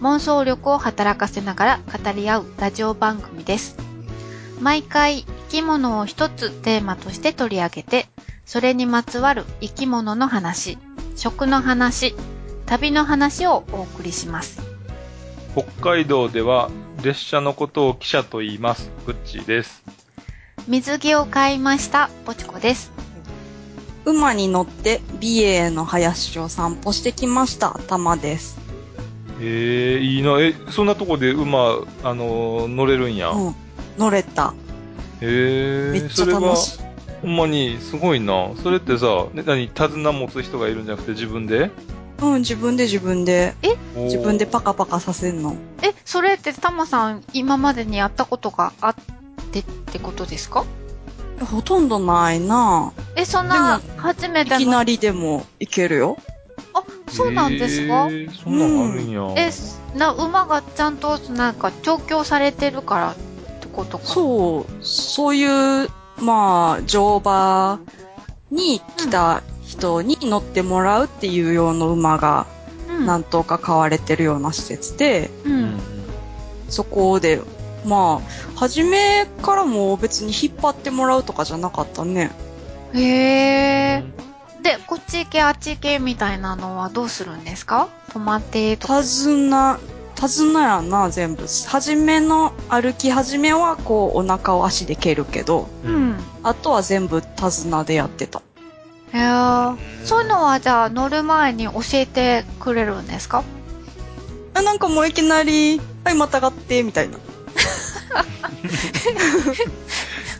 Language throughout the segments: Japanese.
妄想力を働かせながら語り合うラジオ番組です。毎回生き物を一つテーマとして取り上げて、それにまつわる生き物の話、食の話、旅の話をお送りします。北海道では列車のことを汽車と言います。グッチーです。水着を買いました、ポチコです。馬に乗って美瑛の林を散歩してきました玉ですえー、いいな。え、そんなとこで馬、あのー乗れるんや？うん。乗れた。えー、めっちゃそれは楽しい、ほんまに、すごいな。それってさ、ね、何、手綱持つ人がいるんじゃなくて自分で？うん自分で自分で。おー自分でパカパカさせんの。え、それってタマさん今までにやったことがあってってことですか？ほとんどないな。え、そんなで初めての。いきなりでもいけるよ。あ、そうなんですか、えー、そんなのあるんや。え、な、馬がちゃんとなんか調教されてるからってことか？う。そうそういうまあ乗馬に来た人に乗ってもらうっていう用の馬がうん。何頭か飼われてるような施設で、ううんん。そこで、まあ、初めからも別に引っ張ってもらうとかじゃなかったね。へー。で、こっち行け、あっち行けみたいなのはどうするんですか？止まってとか。手綱、手綱やな、全部。初めの歩き始めは、こう、お腹を足で蹴るけど、う。うんん。あとは全部手綱でやってた。へー。そういうのはじゃあ乗る前に教えてくれるんですか？あ、なんかもういきなり、はい、またがって、みたいな。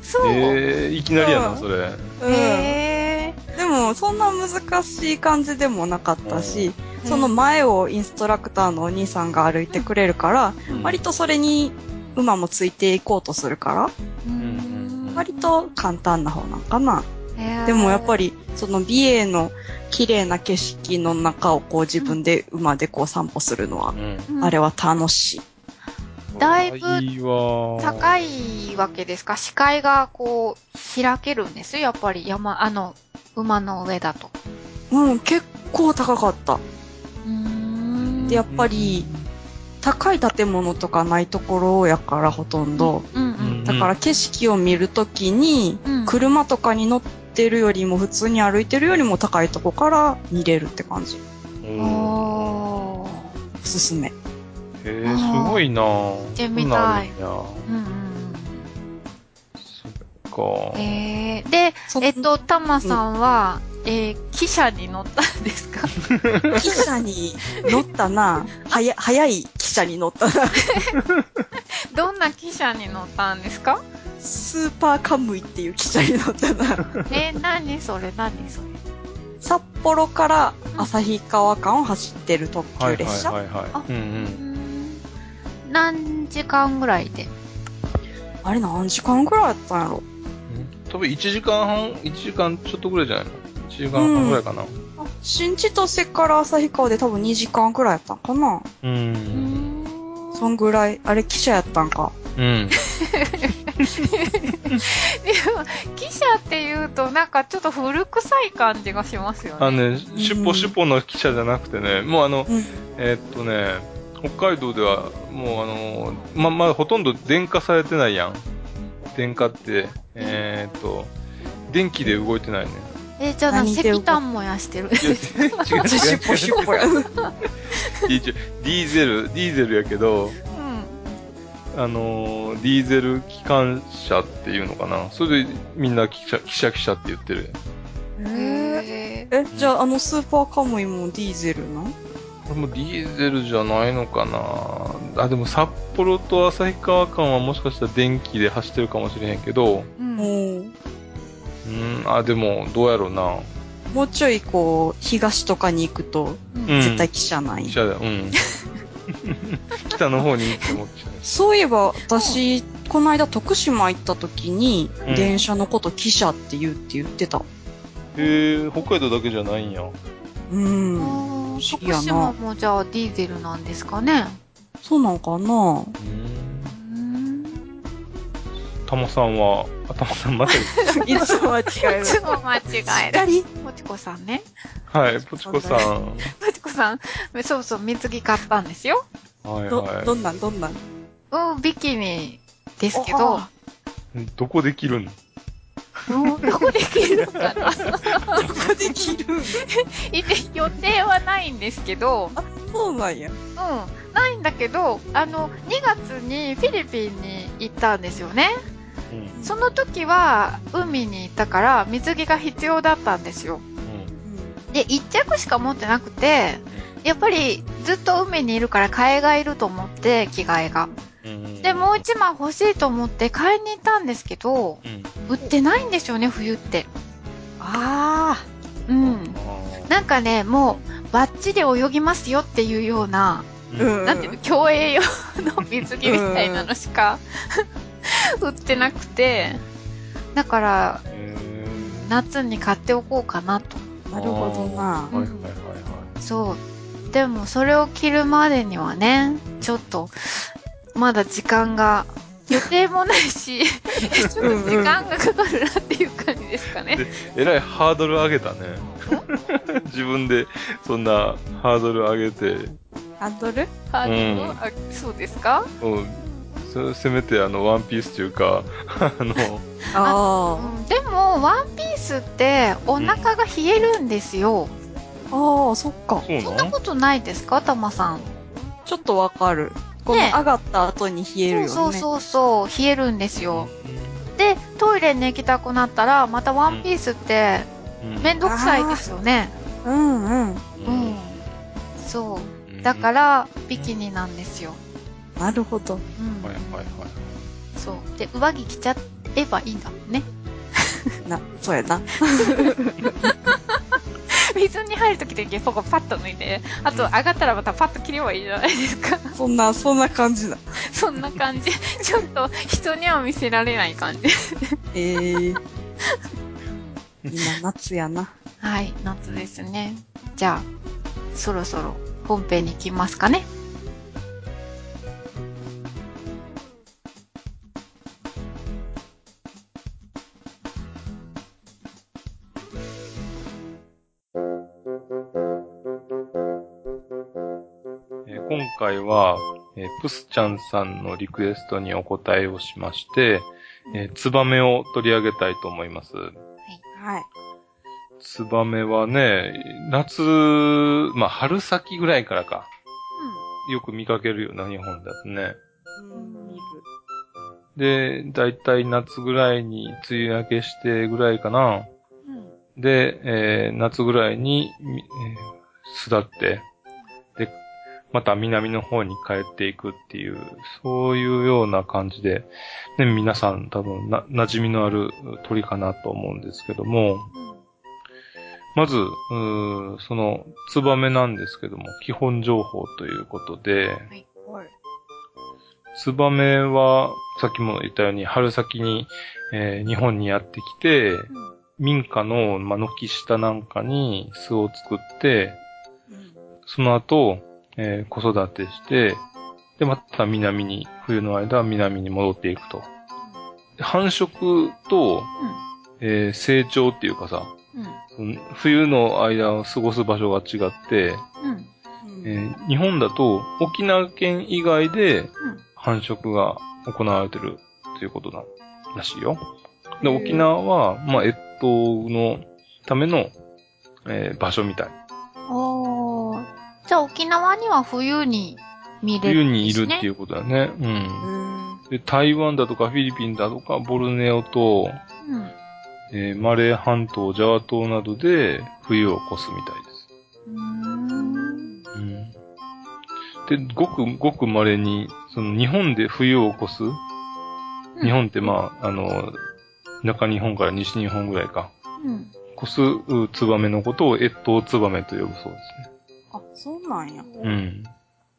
そう。えー、いきなりやな、うんそれ。うん。も、そんな難しい感じでもなかったし、ー。その前をインストラクターのお兄さんが歩いてくれるから、うん割とそれに馬もついていこうとするから、ううんん割と簡単な方なんかな。でもやっぱり、その美瑛の綺麗な景色の中をこう自分で馬でこう散歩するのは、うん。うんあれは楽しい。だいぶ高いわけですか？視界がこう、開けるんですやっぱり山、あの、馬の上だと。うん、結構高かった。うーんで、やっぱり、高い建物とかないところやからほとんど。うんうん。だから景色を見るときに、うん車とかに乗ってるよりも普通に歩いてるよりも高いとこから見れるって感じ。うんおー。おすすめ。えー、すごいな行ってみたいうんうんか。うん。えー、で、そえっと、タマさんは、えー、汽車に乗ったんですか？汽車に乗ったな。はや、早い汽車に乗ったな。どんな汽車に乗ったんですか？スーパーカムイっていう汽車に乗ったな。えー、何それ？何それ？札幌から旭川間を走ってる特はいはい急列車。はいはい。あうんう。うんん何時間ぐらいで？あれ何時間くらいやったんやろ？多分1時間半、1時間ちょっとぐらいじゃないの ?1 時間半ぐらいかな。新千歳から旭川で多分2時間くらいやったんかなう。うんんそんぐらい。あれ汽車やったんか。うん。でも、汽車って言うとなんかちょっと古臭い感じがしますよね。あのね、シュポシュポの汽車じゃなくてね、もうあの、うん。えーっとね、北海道ではもうあの、ま、まあ、ほとんど電化されてないやん。電化って、えーっと、電気で動いてないね。えじゃあ石炭燃やしてる。いや違う違う違うディーゼル、ディーゼルやけど、うん。あのーディーゼル機関車っていうのかな？それでみんな汽車、汽車汽車って言ってる。へえ、じゃああのスーパーカムイもディーゼルなんこれもディーゼルじゃないのかな。あ、でも札幌と旭川間はもしかしたら電気で走ってるかもしれへんけど、ーうん。うん、あ、でも、どうやろうな。もうちょいこう、東とかに行くと、絶対汽車ない。汽車だよ。うん。北の方にって思っちゃう。そういえば、私、この間徳島行った時に、うん電車のこと汽車って言うって言ってた。へえ、北海道だけじゃないんや。うん。あー不思議やな徳島もじゃあディーゼルなんですかね。そうなんかな。たまさんは、あ、たまさんまさに。いつも間違えいつも間違える。左もちこさんね。はい、ポチコさん。はもちこさん、そうそう、水着買ったんですよ。いはど、どんなんどんなん？うん、ビキニですけど。どこで着るの？うんどこで着るのかな？どこで着るいて予定はないんですけど、そうなんや。うん、ないんだけど、あの、2月にフィリピンに行ったんですよね。うん。その時は海に行ったから水着が必要だったんですよ。うん。で、1着しか持ってなくて、やっぱりずっと海にいるから替えがいると思って、着替えが。うん。で、もう1枚欲しいと思って買いに行ったんですけど、うん。売ってないんですよね、冬って。あうん。あなんかね、もう、バッチで泳ぎますよっていうような、ーうんなんていうの、競泳用の水着みたいなのしか売ってなくて、だから、へ夏に買っておこうかなと。あ、なるほどなー。はいはいはいはそう。でも、それを着るまでにはね、ちょっと、まだ時間が、予定もないし、ちょっと時間がかかるなっていう感じですかね。えらいハードル上げたね。自分で、そんなハードル上げて、ハンドル？ハードルうんあそうですか？うん。そせめてあの、ワンピースというか、あの、あうん、でも、ワンピースって、お腹が冷えるんですよ。あ。ああ、そっか。そんなことないですか？たまさん。ちょっとわかる。このね上がった後に冷えるよね。そうそうそうそう、冷えるんですよ。で、トイレに行きたくなったら、またワンピースって、うんめんどくさいですよね。うんうん。うん。そう。だからら、ビキニなんですよ。なるほど。うん。はいはいはい。そう。で、上着着ちゃえばいいんだもんね。な、そうやな。水に入るときだけそこパッと脱いで、あと上がったらまたパッと着ればいいじゃないですか。そんな、そんな感じだ。そんな感じ。ちょっと人には見せられない感じ。ええー。今、夏やな。はい、夏ですね。じゃあ、そろそろ本編に行きますかね。回は、えープスちゃんさんのリクエストにお答えをしまして、えーツバメを取り上げたいと思います。はい。ツバメはね、夏、まあ春先ぐらいからか、よく見かけるような日本だとね。うん、見る。で、だいたい夏ぐらいに梅雨明けしてぐらいかな。うん。うん。で、えー夏ぐらいに、みえー巣立って、で、また南の方に帰っていくっていう、そういうような感じで、ね、皆さん多分な、馴染みのある鳥かなと思うんですけども、まず、その、ツバメなんですけども、基本情報ということで、はい。ツバメは、さっきも言ったように、春先に、えー日本にやってきて、民家の、まあ、軒下なんかに巣を作って、その後、えー子育てして、で、また南に、冬の間は南に戻っていくと。で繁殖と、えー成長っていうかさ、うん。冬の間を過ごす場所が違って、うん。うん。えー日本だと沖縄県以外でうん。繁殖が行われてるということならしいよ。で、沖縄は、まあ、越冬のための、えー場所みたい。おー。じゃあ沖縄には冬に見れるね。にいるっていうことだね。うん。うん。で、台湾だとかフィリピンだとかボルネオと、うん。えーマレー半島、ジャワ島などで冬を越すみたいです。うーん。うん。で、ごく、ごく稀に、その日本で冬を越す、日本ってまあ、あの、中日本から西日本ぐらいか。うん。越すうツバメのことを越冬ツバメと呼ぶそうですね。うなんや。うん。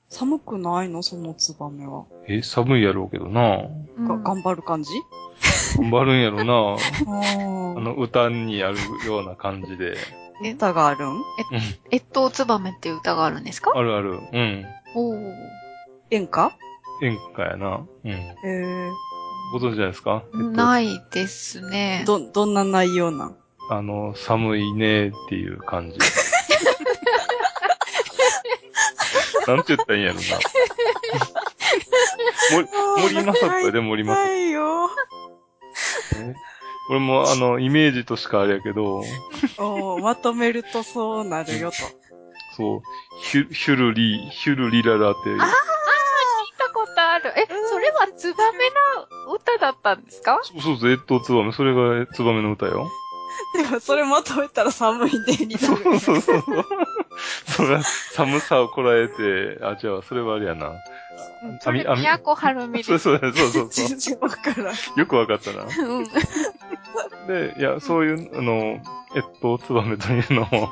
寒くないの？そのツバメは。え、寒いやろうけどな。うんが、頑張る感じ？頑張るんやろな。ああの、歌にあるような感じで。歌があるん？越冬ツバメっていう歌があるんですか？あるある。うん。おー。演歌？演歌やな。うん。へえ。ご存知ないですか？えっとないですね。ど、どんな内容なん？あの、寒いねっていう感じ。なんて言ったらいいんやろな。森、森正子やで、森正子。ないよ。ね俺も、あの、イメージとしかあれやけど、おーまとめるとそうなるよと。そう、ヒュヒュルリ、ヒュルリララって、聞いたことある。え、それはツバメの歌だったんですか？そうそうそう、越冬ツバメ、それがツバメの歌よ。でもそれまとめたら寒いねになそうる。そうそうそう。そ寒さをこらえて、あ、じゃあ、それはあれやな。それ、宮古春美です。そうそうそうそうそう。全然わからん。よくわかったな。うん。で、いや、そういう、あの、越冬ツバメというのも、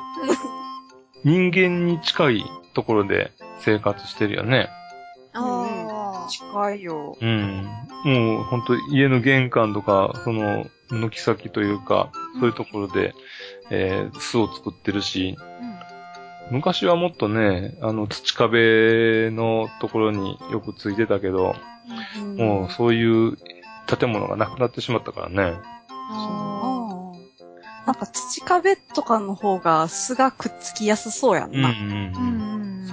人間に近いところで生活してるよね。あ近いよ。うん。もう、ほんと、家の玄関とか、その、軒先というか、そういうところで、えー巣を作ってるし、昔はもっとね、あの、土壁のところによくついてたけど、うんもう、そういう建物がなくなってしまったからね。あなんか土壁とかの方が巣がくっつきやすそうやんな。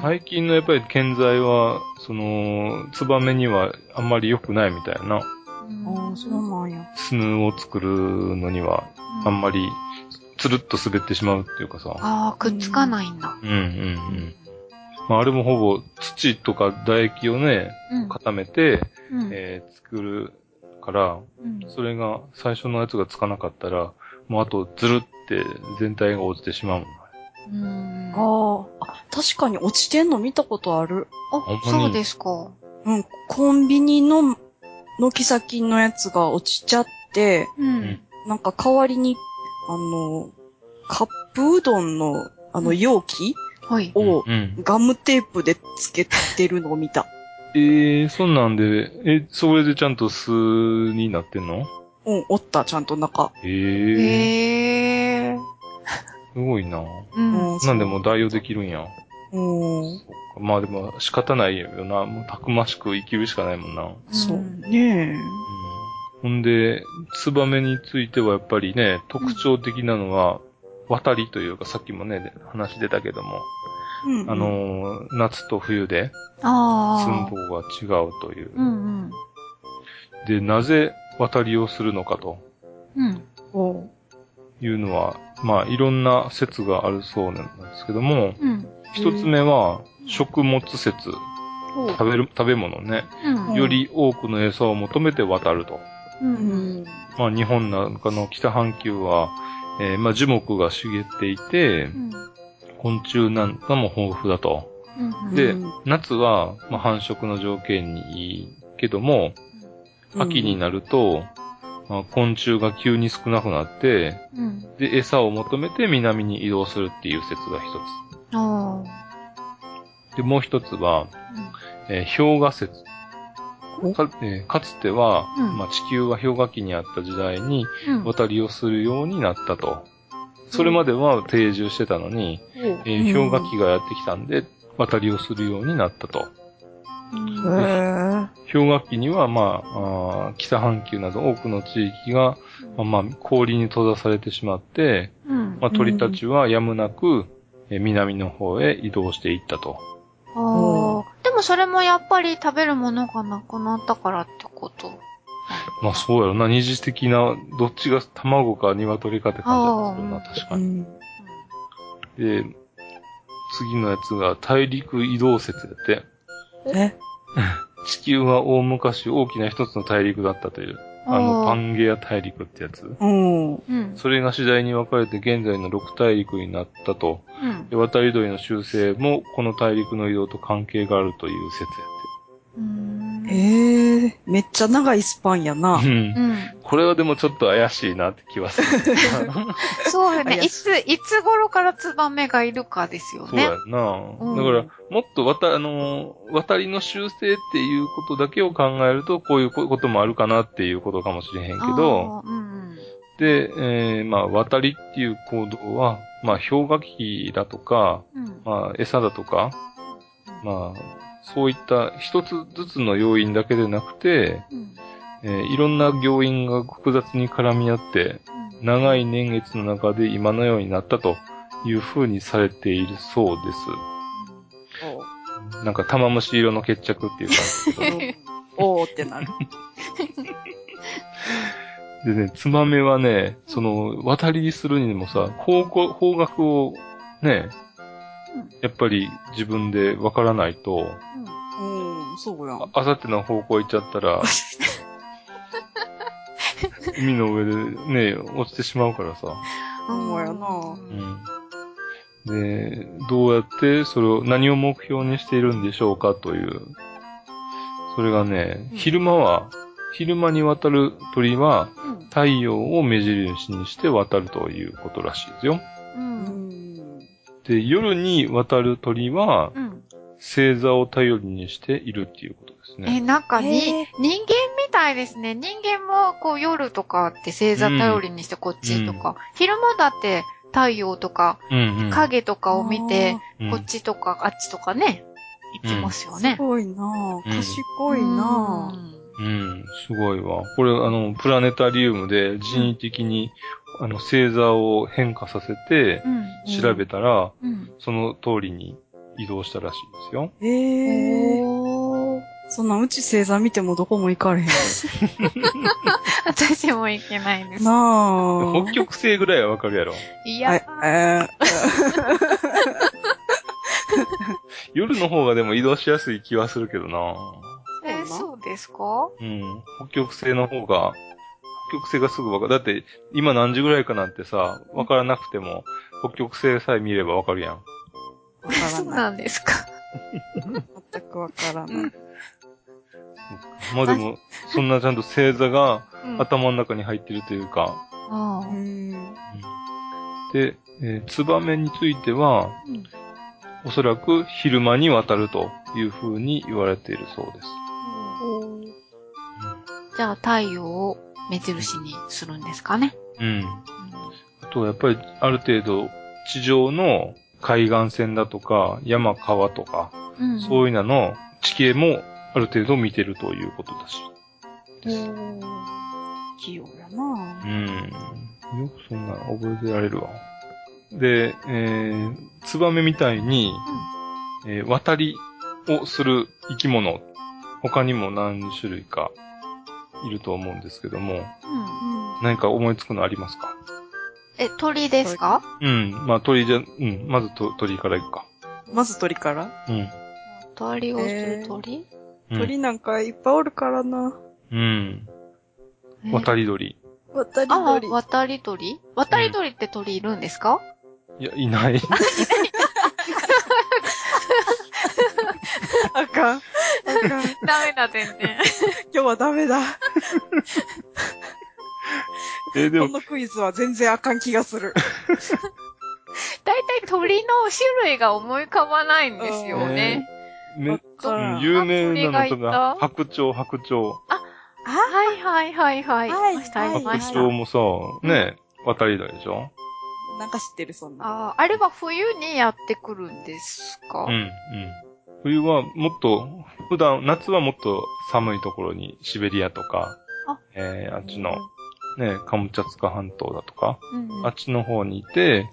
最近のやっぱり建材は、その、ツバメにはあんまり良くないみたいな。ああ、そうなんや。スヌーを作るのには、あんまり、つるっと滑ってしまうっていうかさ。ああ、くっつかないんだ。うんうんうん。まあ、あれもほぼ土とか唾液をね、うん。固めて、うんえー作るから、うんそれが最初のやつがつかなかったら、もうあとずるって全体が落ちてしまうもん。うん。ああ、確かに落ちてんの見たことある。あそうですか。うん、コンビニの軒先のやつが落ちちゃって、うん。なんか代わりに、あの、カップうどんの、あの、容器はい。をうん。ガムテープでつけてるのを見た。えー、そんなんで、え、それでちゃんと巣になってんの？うん、おった、ちゃんと中。えー、へえ。すごいな。うん。なんでも代用できるんや。うん。まあでも仕方ないよな。もうたくましく生きるしかないもんな。そううんねほんで、ツバメについてはやっぱりね、特徴的なのは、渡りというか、さっきもね、話出たけども、え。うん。あ、のー、夏と冬でああ。寸法が違うという。うんうん。で、なぜ渡りをするのかとうん。おういうのは、まあ、いろんな説があるそうなんですけども、うん。一つ目は、食物説。食べる、食べ物ね。うん。より多くの餌を求めて渡ると。う。うんん。まあ、日本なんかの北半球は、えーまあ、樹木が茂っていてう、ん。昆虫なんかも豊富だと。うん。でうん、夏は、まあ、繁殖の条件にいいけども、秋になると、まあ、昆虫が急に少なくなって、うん。で、餌を求めて南に移動するっていう説が一あつ。で、もう一つは、あ。えー氷河説。おか,、えーかつては、うんまあ、地球が氷河期にあった時代にうん。渡りをするようになったと。それまでは定住してたのに、えーうん氷河期がやってきたんで、渡りをするようになったと。氷河期には、まあ、あー北半球など多くの地域が、まあまあ、氷に閉ざされてしまって、うん。まあ、鳥たちはやむなく、えー南の方へ移動していったと。ああ。それもやっぱり食べるものがなくなったからってこと？まあそうやろな、二次的な、どっちが卵か鶏かって感じだったな、確かに。うん。で、次のやつが大陸移動説だって。え？地球は大昔大きな一つの大陸だったという、あの、パンゲア大陸ってやつ。それが次第に分かれて現在の6大陸になったと。うんで渡り鳥の習性もこの大陸の移動と関係があるという説やって。うん。えええめっちゃ長いスパンやな。うんう。ん。これはでもちょっと怪しいなって気はする。そうよね。あいつ、いつ頃からツバメがいるかですよねそうや。んな。うんだから、もっと渡、あの、渡りの習性っていうことだけを考えると、こういうこともあるかなっていうことかもしれへんけど、うんで、えーまあ、渡りっていう行動は、まあ、氷河期だとか、うん。うん。まあ、餌だとか、まあ、そういった一つずつの要因だけでなくて、うん。えーいろんな要因が複雑に絡み合って、長い年月の中で今のようになったというふうにされているそうです。なんか玉虫色の決着っていう感じ おおーってなる。ど。でね、ツバメはね、その、渡りするにもさ、方向、方角をねうん、やっぱり自分でわからないと、うん、そうやん。ああさっての方向行っちゃったら、海の上でね、落ちてしまうからさ。そうやなうん。で、どうやってそれを、何を目標にしているんでしょうかという。それがね、うん昼間は、昼間に渡る鳥は、うん。太陽を目印にして渡るということらしいですよ。う。うんん。で、夜に渡る鳥は、うん。星座を頼りにしているっていうことですえ、ね。なんかに、人間みたいですね。人間もこう夜とかって星座頼りにしてこっちとか、昼間だって太陽とかうんうん。影とかを見て、うんこっちとかあっちとかね、行きますよねす。ごいなぁ。賢いなぁ。うん、すごいわ。これ、あの、プラネタリウムで人為的に、あの、星座を変化させてう、ん。調べたら、うん。その通りに移動したらしいですよ。ええー。そんなんうち星座見てもどこも行かれへん。私も行けないです。なぁ。北極星ぐらいはわかるやろ。いはいや、、え 夜の方がでも移動しやすい気はするけどな。えーそうですか？うん。北極星の方が、北極星がすぐわかる。だって、今何時ぐらいかなんてさ、わからなくても、北極星さえ見ればわかるやん。ー、わからそうなんですか。全くわからない。まあでも、そんなちゃんと星座がうん頭の中に入ってるというか、あーうん。で、えーツバメについては、うんおそらく昼間に渡るという風に言われているそうです。じゃあ太陽を目印にするんですかね。うん。あと、やっぱりある程度、地上の海岸線だとか、山川とか、うん。そういうのの地形もある程度見てるということだし。器用やなぁ。うん。よくそんなの覚えてられるわ。で、えー、ツバメみたいに、えー渡りをする生き物、他にも何種類かいると思うんですけども、うん。うん。何か思いつくのありますか？え、鳥ですか？うん。まあ鳥じゃ、うん。まずと鳥からいくか。まず鳥から？うん。鳥をする鳥、うん、鳥なんかいっぱいおるからな。うん。え？渡り鳥。渡りあ鳥。渡り鳥？渡り鳥って鳥いるんですか、いや、いない。あかん。あかん。ダメだ、全然。今日はダメだ。えーでも、このクイズは全然あかん気がする。大体鳥の種類が思い浮かばないんですよね。めわからん有名なのと鳥が白鳥、白鳥。はいはいはいはい。はい白。鳥もさ、ね、渡り鳥でしょ？なんか知ってる、そんな。あーあれは冬にやってくるんですか、うん、うん。冬はもっと、普段、夏はもっと寒いところに、シベリアとかあ、えー、あっちの、ね、カムチャツカ半島だとか、うんあっちの方にいて、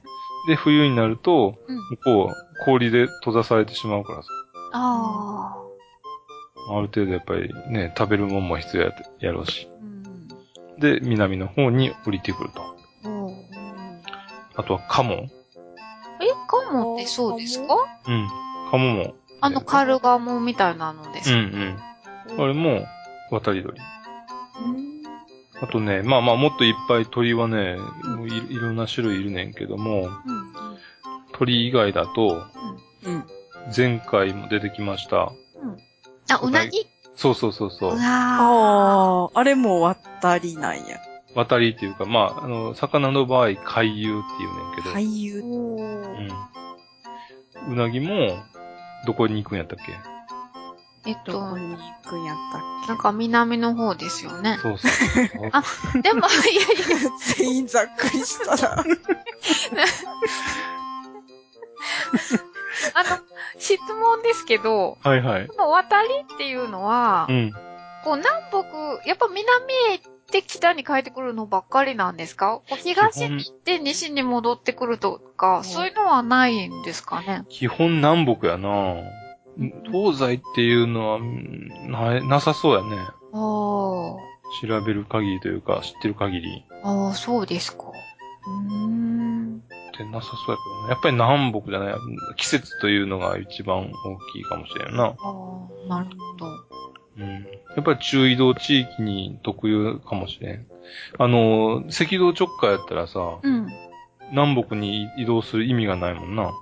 で、冬になると、うん向こう、氷で閉ざされてしまうからさ。あある程度やっぱりね、食べるもんも必要ややろうし。あ。うん。で、南の方に降りてくると。あとはカモ。え、カモってそうですか？うん。カモも。あのカルガモみたいなのですうんか、うん。あれも、渡り鳥。うん。あとね、まあまあもっといっぱい鳥はね、もういいろんな種類いるねんけども、うん。鳥以外だと、うん。前回も出てきました。あ、うなぎ？そうそうそうそうう。わああ、あれも渡りなんや。渡りっていうか、まあ、あの、魚の場合、海遊っていうねんけど。俳優。うん。うなぎも、どこに行くんやったっけ？えっとどこ、に行くんやったっけ？なんか南の方ですよね。そうそうそう。あでも、いやいや、全員ざっくりしたら。あの、質問ですけど、はいはい。この渡りっていうのは、うん。こう南北、やっぱ南へ行って北に帰ってくるのばっかりなんですか？東に行って西に戻ってくるとか、そういうのはないんですかね？基本南北やな東西っていうのは、うんな、なさそうやね。ああ、調べる限りというか、知ってる限り。ああ、そうですか。うーん。ってなさそうやけどね。やっぱり南北じゃない。季節というのが一番大きいかもしれんな。ああ、なるほど。うん。やっぱり中移動地域に特有かもしれん。あの、赤道直下やったらさ、うん。南北に移動する意味がないもんな。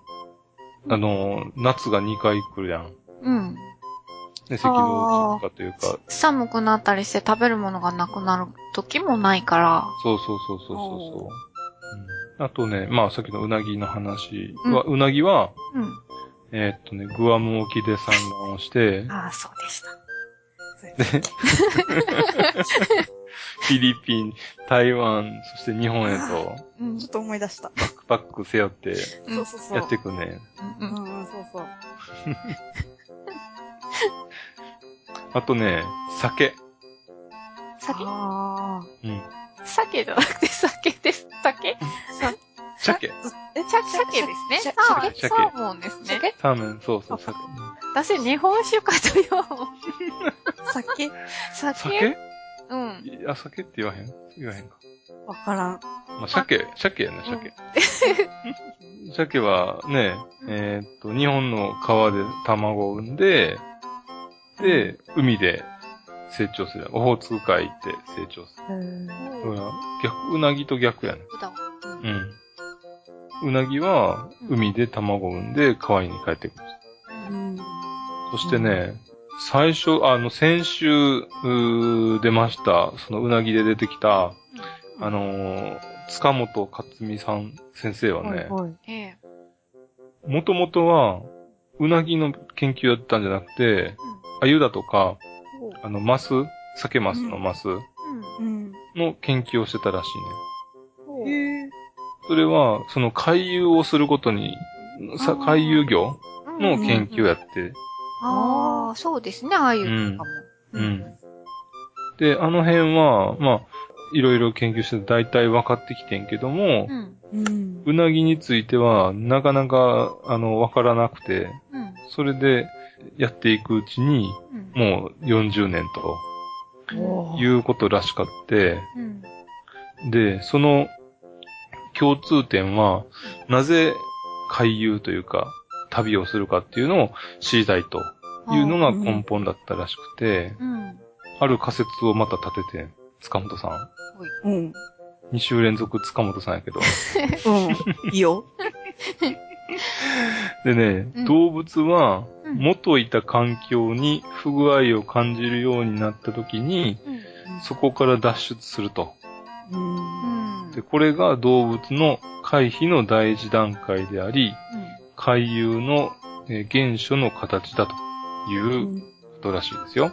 あの、夏が2回来るやん。うん。で、赤道直下というか、寒くなったりして食べるものがなくなる時もないから。そうそうそうそうそうそう。うん、あとね、まあさっきのうなぎの話は、うなぎは、うん。えーっとね、グアム沖で産卵をして、ああ、そうでした。で、フィリピン、台湾、そして日本へと、うんちょっと思い出した。バックパック背負ってそうそうそう。やっていくね。うんうんうんうん、そうそう。あとね、酒。酒？あうん。鮭じゃなくて酒です。酒？さ鮭。え、鮭鮭ですね。鮭サー鮭サーモンですね。サーメン、そうそう、鮭。私、日本酒かという。酒？酒？酒？うん。いや、酒って言わへん？言わへんか。わからん。まあ、鮭、鮭やね、鮭。鮭はね、えーっと、日本の川で卵を産んで、で、海で成長する。オホーツク海行って成長する。だから逆、うなぎと逆やね。うん。うなぎは、海で卵を産んで川に帰ってくる。うん。そしてね、最初、あの、先週、うー出ました、そのうなぎで出てきた、あのー塚本克美さん先生はね。もともとは、うなぎの研究やったんじゃなくて、鮎だとか、あの、マス、酒マスのマスうん。の研究をしてたらしいね。へえ。それは、その海遊をすることに、さあー海遊業うんの研究やって、ああ、そうですね、ああいうとかも。うん。で、あの辺は、まあ、いろいろ研究して大体分かってきてんけどもう、ん。うん。うなぎについては、なかなか、あの、分からなくて、うん。それでやっていくうちに、うん。もう40年とおーいうことらしかって、うん。で、その共通点は、なぜ回遊というか、旅をするかっていうのを知りたいというのが根本だったらしくて、うん。ある仮説をまた立てて、塚本さん。うん。2週連続塚本さんやけど。うん。いいよ。でね、うん動物はうん元いた環境に不具合を感じるようになった時に、うん。そこから脱出すると。うん。うん。で、これが動物の回避の第一段階であり、回遊のえー原初の形だということらしいですよ。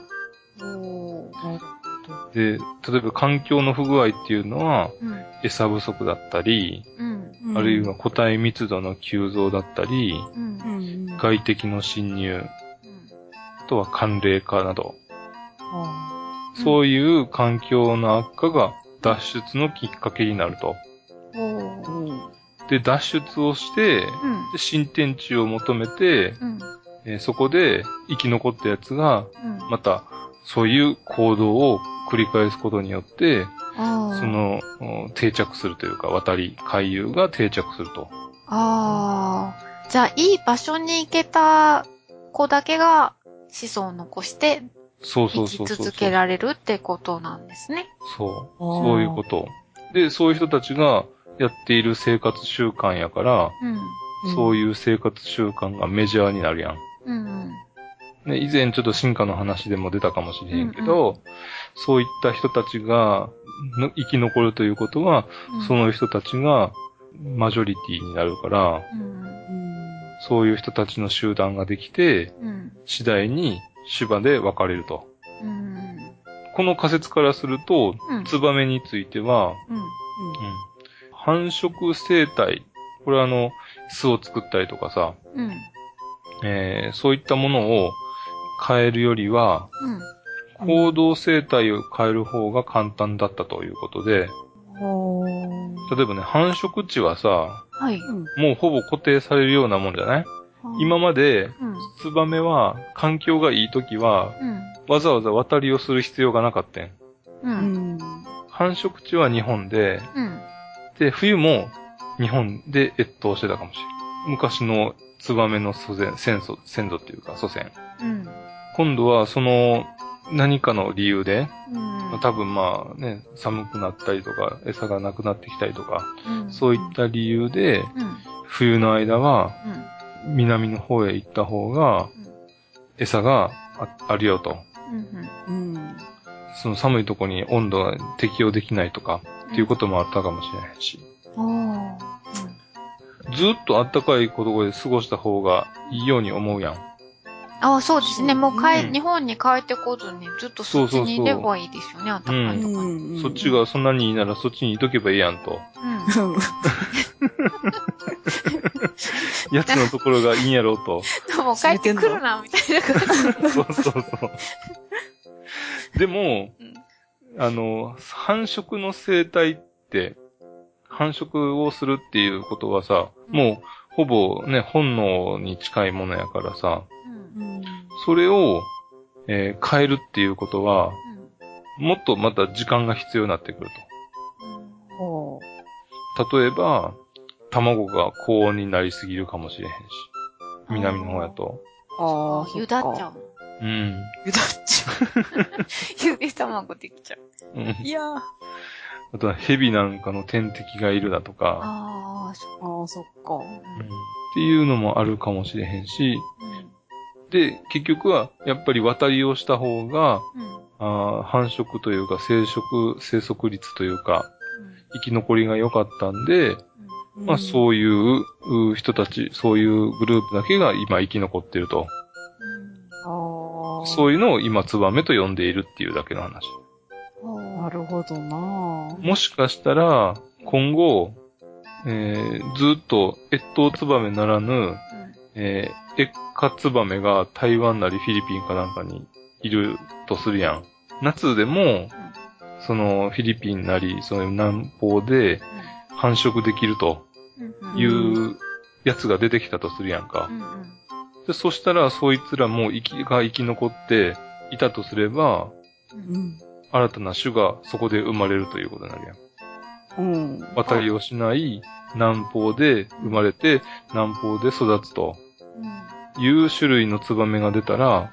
で、例えば環境の不具合っていうのは、うん。餌不足だったり、うん。あるいは個体密度の急増だったり、うんう。ん。外敵の侵入、あとは寒冷化など、あそういう環境の悪化が脱出のきっかけになると。で、脱出をして、うん。で新天地を求めて、うん。えーそこで生き残ったやつが、うん。また、そういう行動を繰り返すことによって、そ、の、お定着するというか、渡り、回遊が定着すると。ああ。じゃあ、いい場所に行けた子だけが子孫を残してそうそうそうそう。続けられるってことなんですね。そう。そういうこと。で、そういう人たちがやっている生活習慣やから、うん。そういう生活習慣がメジャーになるやん。うん。ね、以前ちょっと進化の話でも出たかもしれへんけど、そういった人たちがの生き残るということは、うんその人たちがマジョリティになるから、うん。そういう人たちの集団ができて、うん。次第に芝で分かれると。うん。この仮説からすると、うん。ツバメについては、うん。うん繁殖生態、これはあの、巣を作ったりとかさ、うん。えーそういったものを変えるよりは、うん。行動生態を変える方が簡単だったということで、例えばね、繁殖地はさ、はい。うん。もうほぼ固定されるようなもんじゃない？今まで、うん。ツバメは、環境がいい時は、うん。わざわざ渡りをする必要がなかったん。う。うんん。繁殖地は日本で、うん。で、冬も日本で越冬してたかもしれん。昔のツバメの祖先、先祖、先祖っていうか祖先。うん。今度はその何かの理由で、うん。多分まあね、寒くなったりとか、餌がなくなってきたりとか、うんそういった理由で、うん。冬の間はうん。南の方へ行った方が餌がああるよと。その寒いとこに温度が適応できないとかっていうこともあったかもしれないし。ずっと暖かいところで過ごした方がいいように思うやん。ああ、そうですね。もう帰、うん日本に帰ってこずに、ずっとそっちにいればいいですよね、あったかいとこに。うんそっちがそんなにいいならそっちにいとけばいいやんと。うん。やつのところがいいんやろうと。でも帰ってくるな、みたいな感じ。そうそうそう。でも、あの、繁殖の生態って、繁殖をするっていうことはさ、もう、ほぼね、本能に近いものやからさ。それを、えー変えるっていうことは、うん。もっとまた時間が必要になってくるほと。例えば、卵が高温になりすぎるかもしれへんし。南の方やと。う。ああ、ゆだっちゃう。う。うん。ゆだっちゃ ゆで卵できちゃう。うんう。いやー。あとは蛇なんかの天敵がいるだとか、ああ、そああ、そっか。うんっていうのもあるかもしれへんし、う。で、結局は、やっぱり渡りをした方が、うん。あー繁殖というか生殖、生息率というか、生き残りが良かったんで、まあそういうう人たち、そういうグループだけが今生き残ってると。ああ。そういうのを今ツバメと呼んでいるっていうだけの話。うん。なるほどなもしかしたら、今後、えーずっと越冬ツバメならぬ、えー、エッカツバメが台湾なりフィリピンかなんかにいるとするやん。夏でも、そのフィリピンなり、その南方で繁殖できるとうん。いうやつが出てきたとするやんかう。ん。でそしたら、そいつらも生き、が生き残っていたとすれば、うん。新たな種がそこで生まれるということになるやん。うん。渡りをしない南方で生まれて、南方で育つという種類のツバメが出たら、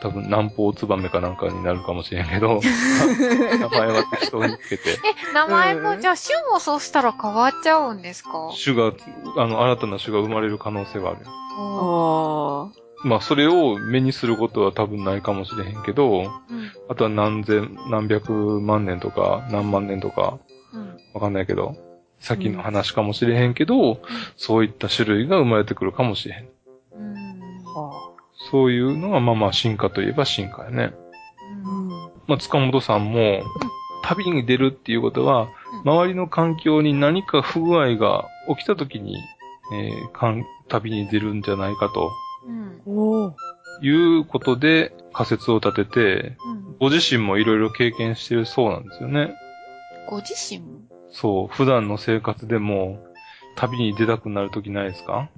多分南方ツバメかなんかになるかもしれんけど、名前は適当につけて、え、名前も、じゃあ、種もそうしたら変わっちゃうんですか？種が、あの、新たな種が生まれる可能性はあるよ。ああ。まあ、それを目にすることは多分ないかもしれへんけど、うん。あとは何千、何百万年とか、何万年とか、うん。わかんないけど、先の話かもしれへんけど、そういった種類が生まれてくるかもしれへん。うん。はそういうのが、まあまあ進化といえば進化やね。あ。うん。まあ、塚本さんも、旅に出るっていうことは、周りの環境に何か不具合が起きた時に、えーかん旅に出るんじゃないかとうん。おお。いうことで仮説を立てて、うん。ご自身もいろいろ経験してるそうなんですよね。ご自身？もそう、普段の生活でも旅に出たくなる時ないですか？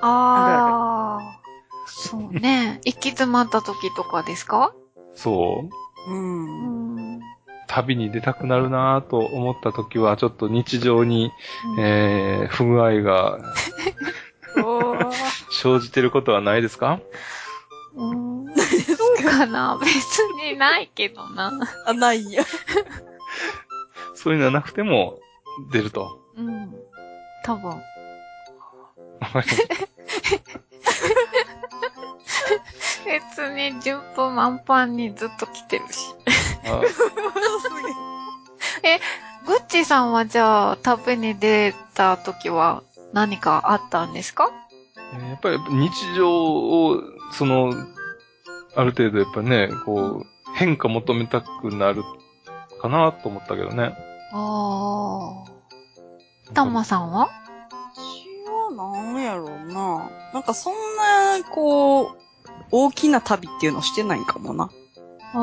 ああ。そうね。行き詰まった時とかですか？そう。うん。ん。旅に出たくなるなぁと思った時は、ちょっと日常に、えー、不具合が 生じてることはないですか？うん。そうかな別にないけどな。あ、ないんや。そういうのはなくても出ると。うん。多分。別に順風満帆にずっと来てるし。あ グッチーさんはじゃあ、旅に出た時は何かあったんですか？やっぱり日常を、その、ある程度やっぱね、こう、変化求めたくなるかなと思ったけどね。ああ。たまさんは？私はなんやろうな。なんかそんな、こう、大きな旅っていうのしてないかもな。ああ。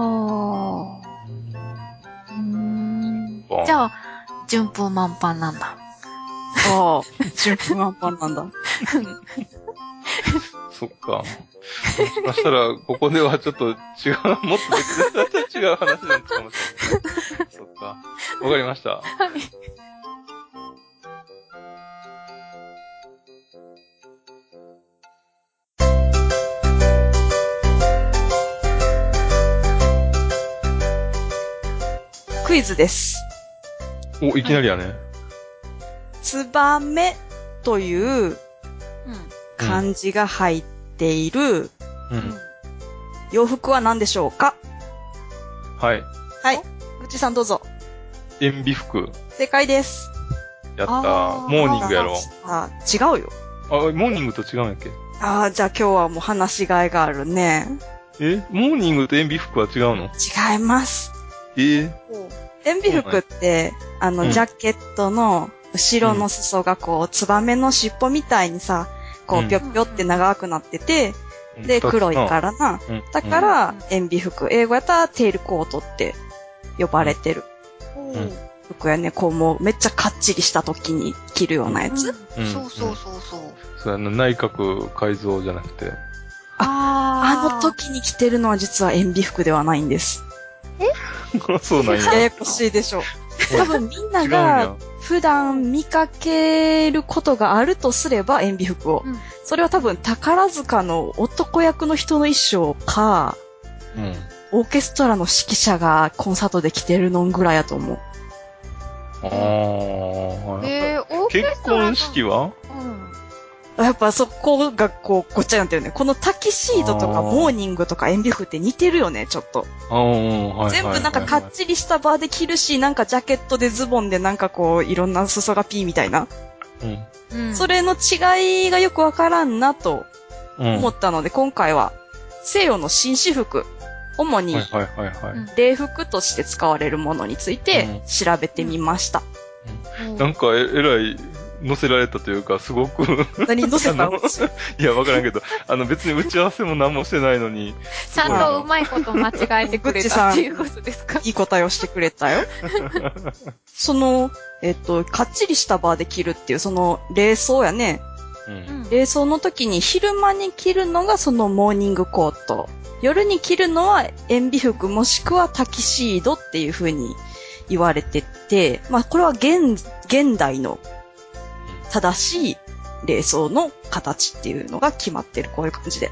うーんじゃあ、順風満帆なんだ。ああ、順風満帆なんだ。そっか。もしかしたら、ここではちょっと違う、もっと別で違う話になったかもしれない。そっか。わかりました。クイズです。お、いきなりやね。ツバメといううん。漢字が入っているううんん。洋服は何でしょうか？はい。はい。ぐちさんどうぞ。塩ビ服。正解です。やったあーモーニングやろ。あ、違うよ。あ、モーニングと違うんやっけ？ああ、じゃあ今日はもう話しがいがあるね。えモーニングと塩ビ服は違うの？違います。えー、塩ビ服って、あの、うんジャケットの後ろの裾がこう、ツバメの尻尾みたいにさ、こうぴょぴょって長くなってて、で、黒いからな。うんだから、塩ビ服。英語やったらテールコートって呼ばれてるん服やね。こう、もうめっちゃかっちりした時に着るようなやつ。うんそうそうそうそう。そうやな、内閣改造じゃなくて。ああの時に着てるのは実は塩ビ服ではないんです。そうなんや。ややこしいでしょう。多分みんながや。普段見かけることがあるとすれば塩ビ服を。うんそれは多分宝塚の男役の人の衣装か、うん。オーケストラの指揮者がコンサートで着てるのぐらいやと思う。ああ。えー、オーケ結ストラの婚式は？うん。やっぱそこがこう、ごっちゃになってるね。このタキシードとかモーニングとか塩ビ服って似てるよね、ちょっと。全部なんかかっちりしたバーで着るし、なんかジャケットでズボンでなんかこう、いろんな裾がピーみたいな。うん。うん。それの違いがよくわからんなとうん。思ったので、今回は西洋の紳士服、主に礼服として使われるものについて調べてみました。うんなんかえ、えらい、乗せられたというか、すごく、何載せたあの？いや、わからんけど、あの、別に打ち合わせも何もしてないのに、ちゃんとうまいこと間違えてくれたっていうことですか？いい答えをしてくれたよ。その、えっと、かっちりしたバーで着るっていう、その、礼装やね。うん。礼装の時に昼間に着るのがそのモーニングコート。夜に着るのは塩ビ服もしくはタキシードっていう風に言われてて、まあこれは現、現代の正しい礼装の形っていうのが決まってる、こういう感じで。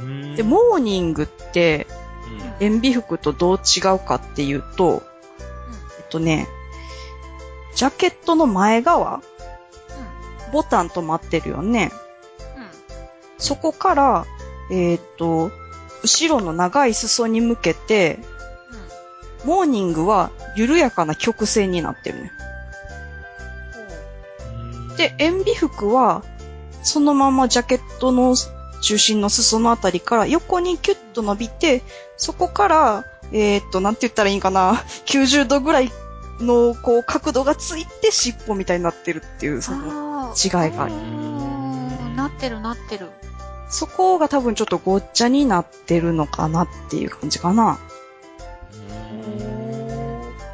うんで、モーニングって塩ビ服とどう違うかっていうと、えっとね、ジャケットの前側、ボタン止まってるよね。そこから、えっ、と、後ろの長い裾に向けて、モーニングは緩やかな曲線になってるね。で、塩ビ服は、そのままジャケットの中心の裾のあたりから横にキュッと伸びて、そこから、えっ、と、なんて言ったらいいんかな、90度ぐらいの、こう、角度がついて尻尾みたいになってるっていう、その、違いがあるうんなってるなってる。そこが多分ちょっとごっちゃになってるのかなっていう感じかな。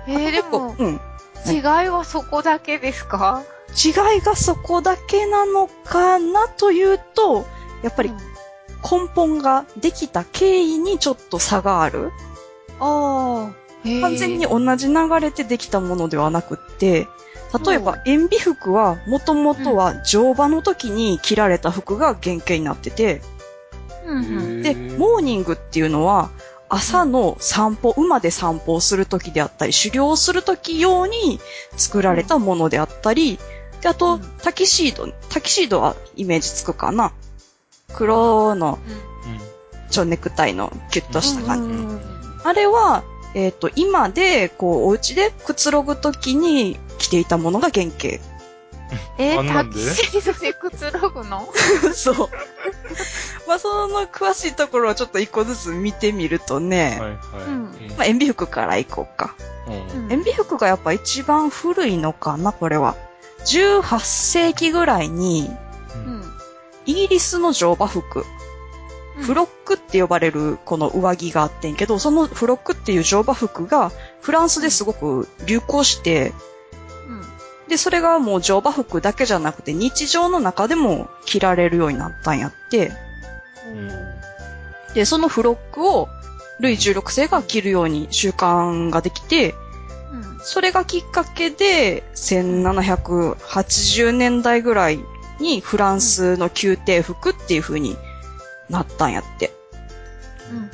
えー、でも、うん。違いはそこだけですか？違いがそこだけなのかなというと、やっぱり根本ができた経緯にちょっと差がある。ああ。完全に同じ流れでできたものではなくって、例えば塩ビ服はもともとは乗馬の時に着られた服が原型になってて。で、モーニングっていうのは朝の散歩、馬で散歩をする時であったり、狩猟をする時用に作られたものであったり、で、あとうん、タキシード、タキシードはイメージつくかな黒の蝶ネクタイのキュッとした感じ。うんあれは、えっ、と、今で、こう、お家でくつろぐときに着ていたものが原型。えー、タキシードで くつろぐの？そう。まあ、その詳しいところをちょっと一個ずつ見てみるとね、はいはい。うんまあ、塩ビ服から行こうか。うんうん塩ビ服がやっぱ一番古いのかな、これは。18世紀ぐらいに、うん。イギリスの乗馬服、フロックって呼ばれるこの上着があってんけど、そのフロックっていう乗馬服がフランスですごく流行して、うん。で、それがもう乗馬服だけじゃなくて日常の中でも着られるようになったんやって、で、そのフロックをルイ16世が着るように習慣ができて、うん。それがきっかけで、1780年代ぐらいにフランスの宮廷服っていう風になったんやって。うん。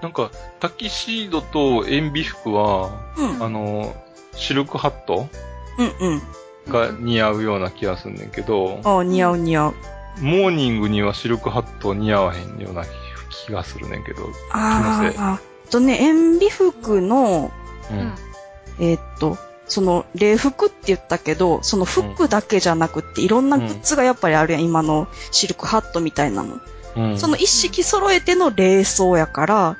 なんか、タキシードと塩ビ服は、うん。あの、シルクハットうんうん。が似合うような気がすんねんけど、ああ、似合う似合う。モーニングにはシルクハット似合わへんような気がするねんけど。あ気のせいあ、あとね、塩ビ服の、ううんん。えーっと、その、礼服って言ったけど、その服だけじゃなくって、いろんなグッズがやっぱりあるやん、今のシルクハットみたいなの。うん。その一式揃えての礼装やから、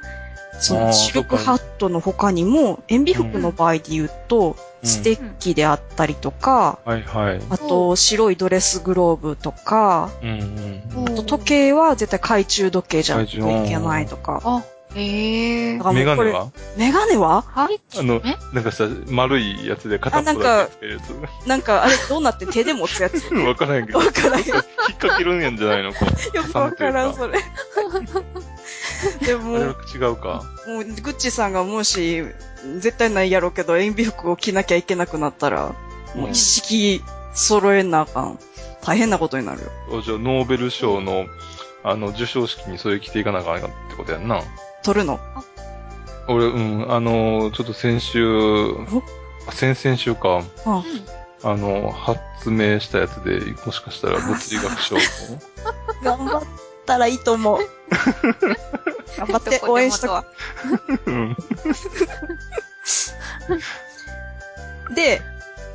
そのシルクハットの他にも、塩ビ服の場合で言うと、うんステッキであったりとか、はいはい。あと白いドレスグローブとか、うんうん。あと時計は絶対懐中時計じゃないといけないとか。えだ。からもうこれメガネは？メガネは？はい。あのえ、なんかさ、丸いやつで片っぽだけつけるやなんか、あれどうなって手で持つやつ？つ。わからへんけど。わからん引っ掛けるんやんじゃないの？こう。よくわからん、それ。でも、あれは違うか。もう、グッチさんがもし、絶対ないやろうけど、塩ビ服を着なきゃいけなくなったら、もう一式揃えなあかん。大変なことになるよ。おじゃあ、ノーベル賞の、あの、授賞式にそれ着ていかなあかんってことやんな。取るの？俺、うん、あの、ちょっと先週、あ先々週か、うん。あの、発明したやつで、もしかしたら物理学賞の 頑張ったらいいと思う。頑張って応援しとく。うん。で、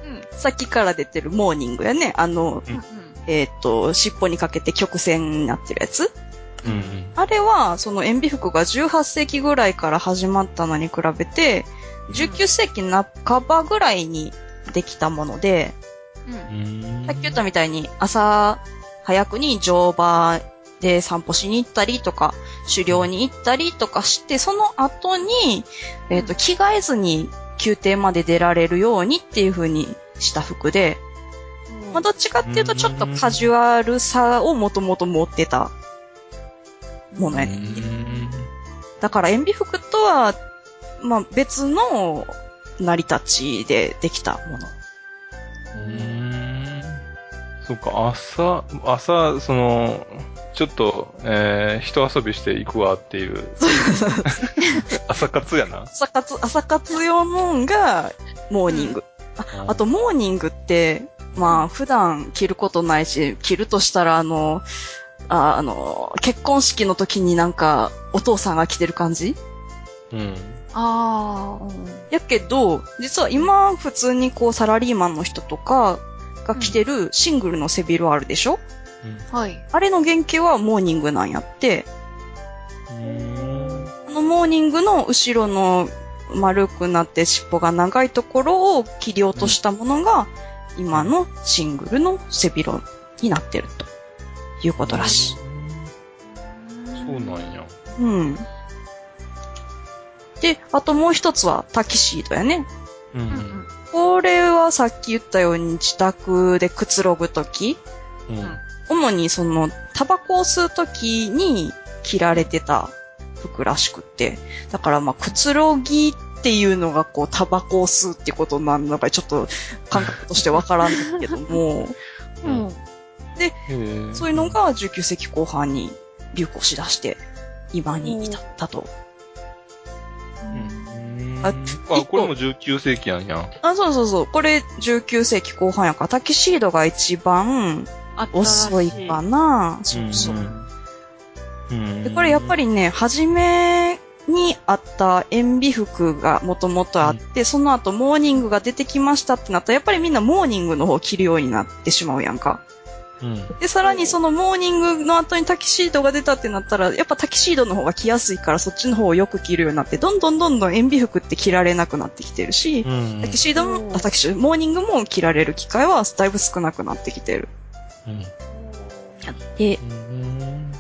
うん。さっきから出てるモーニングやね。あの、うん。えっ、と、尻尾にかけて曲線になってるやつ。うん。あれは、その塩ビ服が18世紀ぐらいから始まったのに比べて、19世紀半ばぐらいにできたもので、うん。うん。さっき言ったみたいに朝早くに乗馬で散歩しに行ったりとか、狩猟に行ったりとかして、その後に、えっ、と、うん着替えずに宮廷まで出られるようにっていう風にした服で、まあ、どっちかっていうとちょっとカジュアルさをもともと持ってたものやね。だから塩ビ服とは、まあ別の成り立ちでできたもの。うん。そうか、朝、朝、その、ちょっと、えー、人遊びしていくわっていう、朝活やな。朝活、朝活用のんが、モーニング。ああと、モーニングって、まあ、普段着ることないし、着るとしたら、あの、ああの、結婚式の時になんか、お父さんが着てる感じ？うん。ああ、やけど、実は今、普通にこう、サラリーマンの人とかが着てるシングルの背広あるでしょ、はい。あれの原型はモーニングなんやって、うん。あのモーニングの後ろの丸くなって尻尾が長いところを切り落としたものが、今のシングルの背広になってるということらしい。そうなんや。うん。で、あともう一つはタキシードやね。う。うんん。これはさっき言ったように自宅でくつろぐとき、うん。主にそのタバコを吸うときに着られてた服らしくって、だからまあくつろぎっていうのがこうタバコを吸うってことなのかちょっと感覚としてわからんですけども、うん。へーそういうのが19世紀後半に流行しだして、今に至ったと。うん。ああ、これも19世紀やんや。あ、そうそうそう。これ19世紀後半やから、タキシードが一番遅いかな。そうそう。んううんで、これやっぱりね、初めにあった燕尾服がもともとあって、その後モーニングが出てきましたってなったら、やっぱりみんなモーニングの方を着るようになってしまうやんか。うん。で、さらにそのモーニングの後にタキシードが出たってなったら、やっぱタキシードの方が着やすいからそっちの方をよく着るようになって、どんどんどんどん燕尾服って着られなくなってきてるし、うん。タキシードも、あ、タキシード、モーニングも着られる機会はだいぶ少なくなってきてる。うん。で、うん。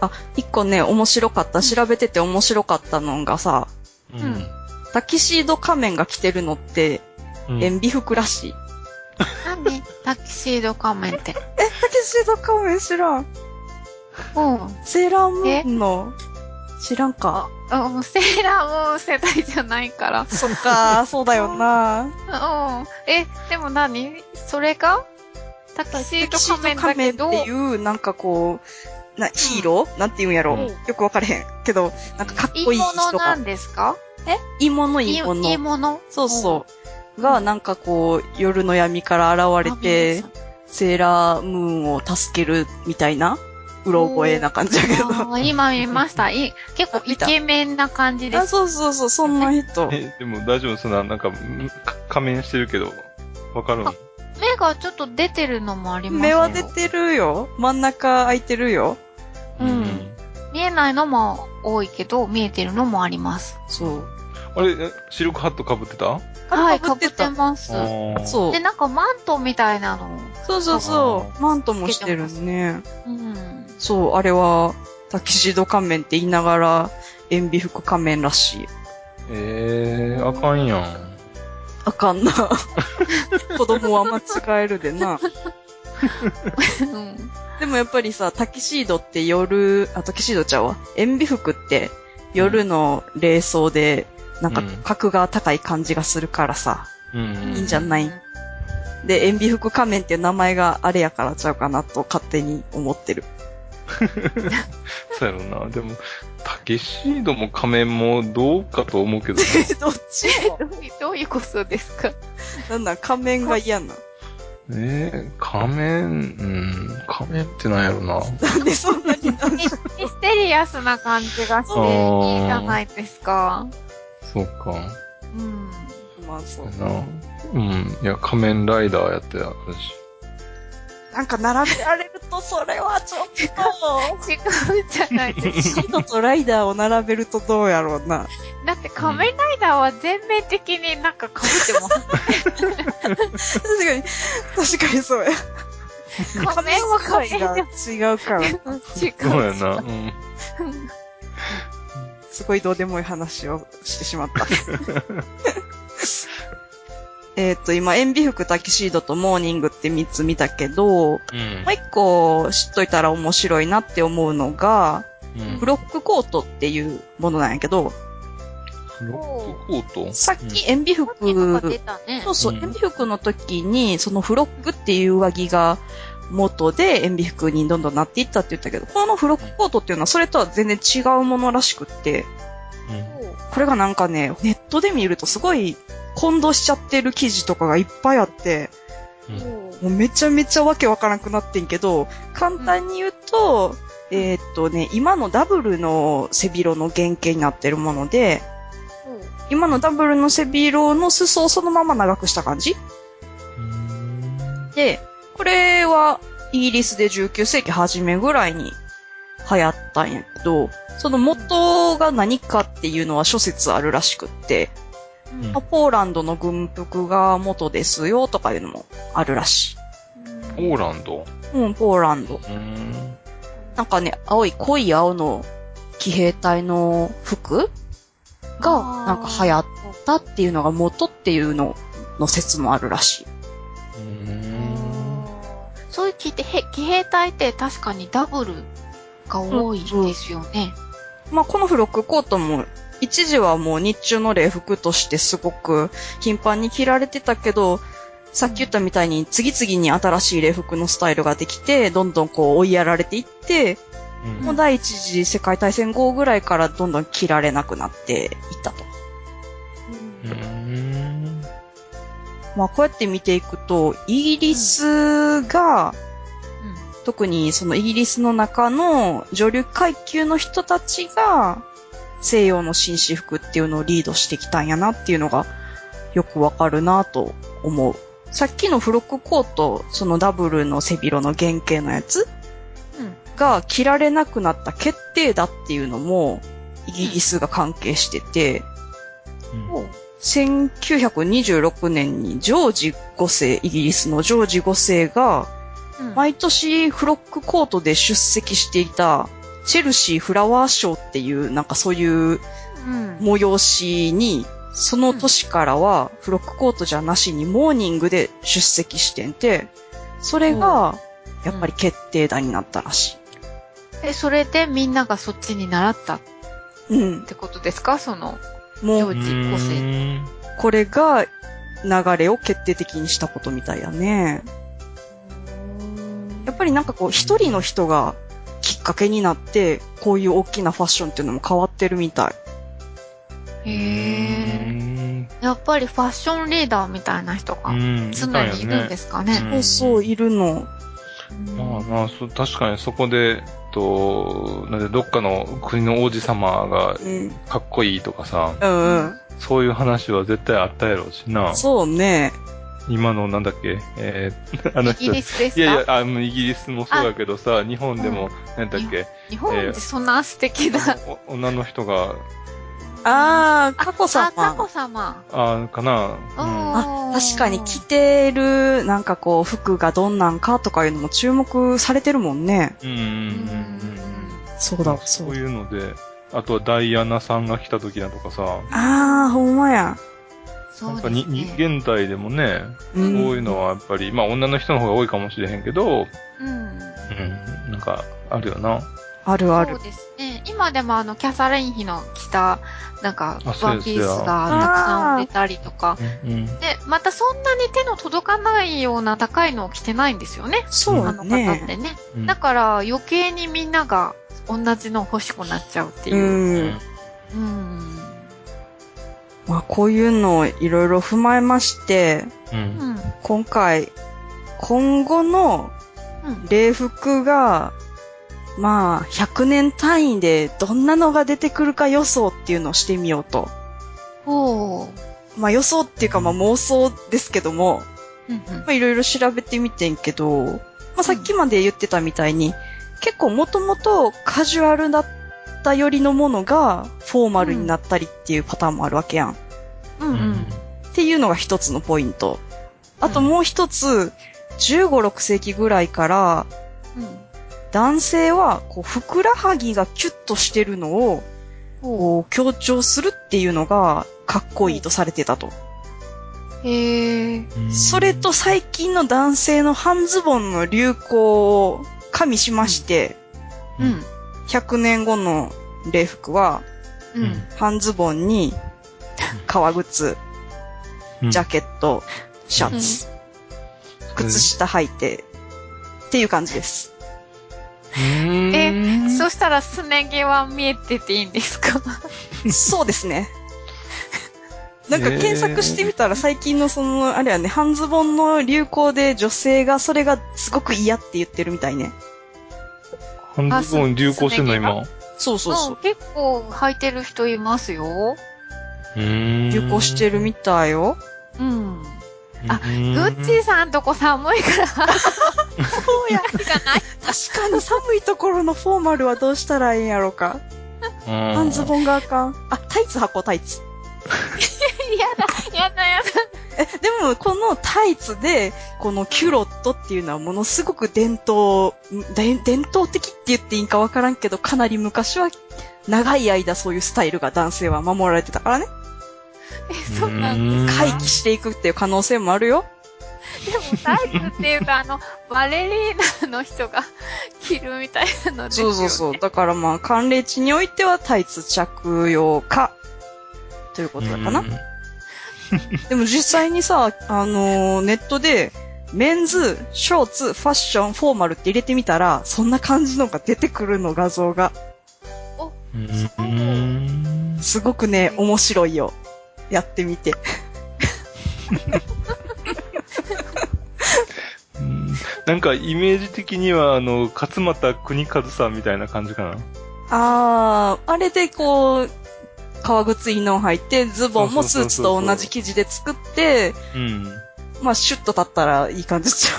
あ、一個ね、面白かった、調べてて面白かったのがさ、うん。タキシード仮面が着てるのって、うん塩ビ服らしい。何タキシード仮面って。タキシード仮面知らん。うん。セーラームーンの、知らんか。うセーラームーン世代じゃないから。そっか、そうだよな。うん。え、でも何？それが？タキシード仮面だけど、っていう、なんかこう、な、ヒーロー、なんて言うんやろ、うんよくわかれへん。けど、なんかかっこいいいいもの人がなん。ですか？いいもの、いいいもの。いいもの？そうそう。が、なんかこう、夜の闇から現れて、セーラームーンを助けるみたいな、うろ覚えな感じだけど。今見ました。い結構イケメンな感じであ、す。そうそうそう、そんな人。え、でも大丈夫そんな、なんか、仮面してるけど、わかるんあ目がちょっと出てるのもあります目よは出てるよ。真ん中開いてるよ。うん見えないのも多いけど、見えてるのもあります。そう。あれ、えシルクハット被ってた？はい、かぶって被ってたます。う。そうで、。なんかマントみたいなの。そうそうそう。マントもしてるね。うん。そう、あれは、タキシード仮面って言いながら、塩ビ服仮面らしい。ええー、あかんやん。あかんな。子供は間違えるでな。うんでもやっぱりさ、タキシードって夜、あ、タキシードちゃうわ。塩ビ服って夜の冷装で、なんかうん格が高い感じがするからさ。うん。いいんじゃない？で、塩ビ服仮面っていう名前があれやからちゃうかなと勝手に思ってる。そうやろな。でも、タキシードも仮面もどうかと思うけどな。どっち？どういうどういうことですか？なんなん仮面が嫌な。えー、仮面、うん、仮面ってなんやろな。なんでそんなにミミステリアスな感じがしていいじゃないですか。そうか。うん。まあそう。な。うん。いや、仮面ライダーやってたし。なんか並べられるとそれはちょっと。違うじゃないですか。シートとライダーを並べるとどうやろうな。だって仮面ライダーは全面的になんか被ってます。確かに、確かにそうや。仮面は仮面違うから。違う。そうやな。うん。すごいどうでもいい話をしてしまった。えっと、今、塩ビ服、タキシードとモーニングって3つ見たけど、もうん。う1個知っといたら面白いなって思うのが、うん。ブロックコートっていうものなんやけど、ロックコート？さっき塩ビ服、なん。そうそう、うん。塩ビ服の時に、そのフロックっていう上着が元で塩ビ服にどんどんなっていったって言ったけど、このフロックコートっていうのはそれとは全然違うものらしくって、うん。これがなんかね、ネットで見るとすごい混同しちゃってる記事とかがいっぱいあって、うん。もうめちゃめちゃわけわからなくなってんけど、簡単に言うと、えーっとね、今のダブルの背広の原型になってるもので、今のダブルの背広の裾をそのまま長くした感じ。うん。で、これはイギリスで19世紀初めぐらいに流行ったんやけど、その元が何かっていうのは諸説あるらしくって、うんまあポーランドの軍服が元ですよとかいうのもあるらしポーランド？い。うん、ポーランド。うん。なんかね、青い、濃い青の騎兵隊の服がなんか流行ったっていうのが元っていうのの説もあるらしい。うん。そういう騎兵騎兵隊って確かにダブルが多いですよね。まあ、このフロックコートも、一時はもう日中の礼服としてすごく頻繁に着られてたけど、さっき言ったみたいに次々に新しい礼服のスタイルができて、どんどんこう追いやられていって、うんもう第一次世界大戦後ぐらいからどんどん着られなくなっていったと。うん。まあこうやって見ていくと、イギリスが特にそのイギリスの中の女流階級の人たちが西洋の紳士服っていうのをリードしてきたんやなっていうのがよくわかるなと思う。さっきのフロックコート、そのダブルの背広の原型のやつが着られなくなった決定だっていうのもイギリスが関係してて、うん1926年にジョージ5世、イギリスのジョージ5世が、うん毎年フロックコートで出席していた、チェルシーフラワーショーっていう、なんかそういううん。催しに、その年からはフロックコートじゃなしにモーニングで出席してんて、それが、やっぱり決定打になったらしえ、それでみんながそっちに習ったっい。うん。てことですか？その、もう、ジョージ個性これが流れを決定的にしたことみたいやね。やっぱりなんかこう、一人の人がきっかけになって、こういう大きなファッションっていうのも変わってるみたい。へうえ。んやっぱりファッションリーダーみたいな人がうん常にいるんですかね。うんそうそう、いるの。まあまあ、そ確かにそこで、と、なんでどっかの国の王子様がうん。かっこいいとかさ、うんうん。そういう話は絶対あったやろうしな。そうね。今のなんだっけ、えー、あの人。イギリスですか？いやいや、あの、イギリスもそうだけどさ、日本でも、なんだっけ、日本ってそんな素敵な。お女の人が、あー、過去様。あ、タコ様。あかな、うん、あ、確かに着てる、なんかこう、服がどんなんかとかいうのも注目されてるもんね。うんうんうんうん。そうだ、そそうう。いうので、あとはダイアナさんが来た時だとかさ、あー、ほんまや。なんかそうですに、にね。現代でもね、う。そうんいうのはやっぱり、まあ女の人の方が多いかもしれへんけど、うん。うん、なんか、あるよな。あるある。そうですね。今でもあの、キャサリン妃の着た、なんかワンピースがたくさん売れたりとか。うん。で、またそんなに手の届かないような高いのを着てないんですよね。そうだあの方ってね。ね。うんだから余計にみんなが同じの欲しくなっちゃうってういう。ん。うん。まあ、こういうのをいろいろ踏まえまして、う。うんん。今回、今後のうん。礼服が、まあ、100年単位でどんなのが出てくるか予想っていうのをしてみようと。ほう。まあ予想っていうかまあ妄想ですけども、うんうんまあいろいろ調べてみてんけど、まあさっきまで言ってたみたいに、結構もともとカジュアルだったよりのものがフォーマルになったりっていうパターンもあるわけやん。うんうん。っていうのが一つのポイント。あともう一つ、15、6世紀ぐらいから、男性は、こう、ふくらはぎがキュッとしてるのを、こう、強調するっていうのが、かっこいいとされてたと。へえ。うんそれと、最近の男性の半ズボンの流行を加味しまして、うん。100年後の礼服は、ううんん。半ズボンに、革靴、うんジャケット、シャツ、靴下履いて、っていう感じです。え、そしたらすね毛は見えてていいんですか？そうですね。なんか検索してみたら最近のその、あれはね、半ズボンの流行で女性がそれがすごく嫌って言ってるみたいね。半ズボン流行してんの今。そうそうそう。ん結構履いてる人いますよ。流流行してるみたいよ。うん。あググッチーさんとこ寒いから、そうや、がない。確かに寒いところのフォーマルはどうしたらいいんやろか。半ズン。ボンがあかん。あ、タイツ履こう、タイツ。やだ、やだ、やだ。え、でも、このタイツで、このキュロットっていうのはものすごく伝統、で伝統的って言っていいんかわからんけど、かなり昔は長い間そういうスタイルが男性は守られてたからね。え、そうなんです回帰していくっていう可能性もあるよ。でもタイツっていうと、あの、バレリーナの人が着るみたいなのですよ、ね。そうそうそう。だからまあ、寒冷地においてはタイツ着用か、ということだかな。でも実際にさ、あのーネットで、メンズ、ショーツ、ファッション、フォーマルって入れてみたら、そんな感じのが出てくるの画像が。うん。すごくね、面白いよ。やってみて。うんなんかイメージ的には、あの、勝俣国和さんみたいな感じかな？あー、あれでこう、革靴インノン履いて、ズボンもスーツと同じ生地で作って、うん。まあシュッと立ったらいい感じちゃ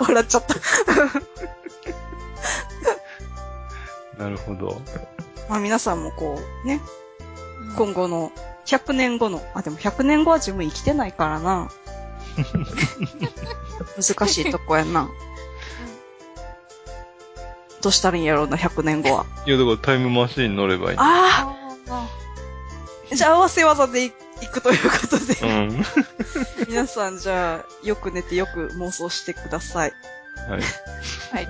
う。笑っちゃった。なるほど。まあ皆さんもこう、ね、今後の、100年後の、あ、でも100年後は自分生きてないからな。難しいとこやな。どうしたらいいんやろうな、100年後は。いや、だからタイムマシーン乗ればいい。あああじゃあ合わせ技でいくということで、うん。皆さんじゃあ、よく寝てよく妄想してください。はい。はい。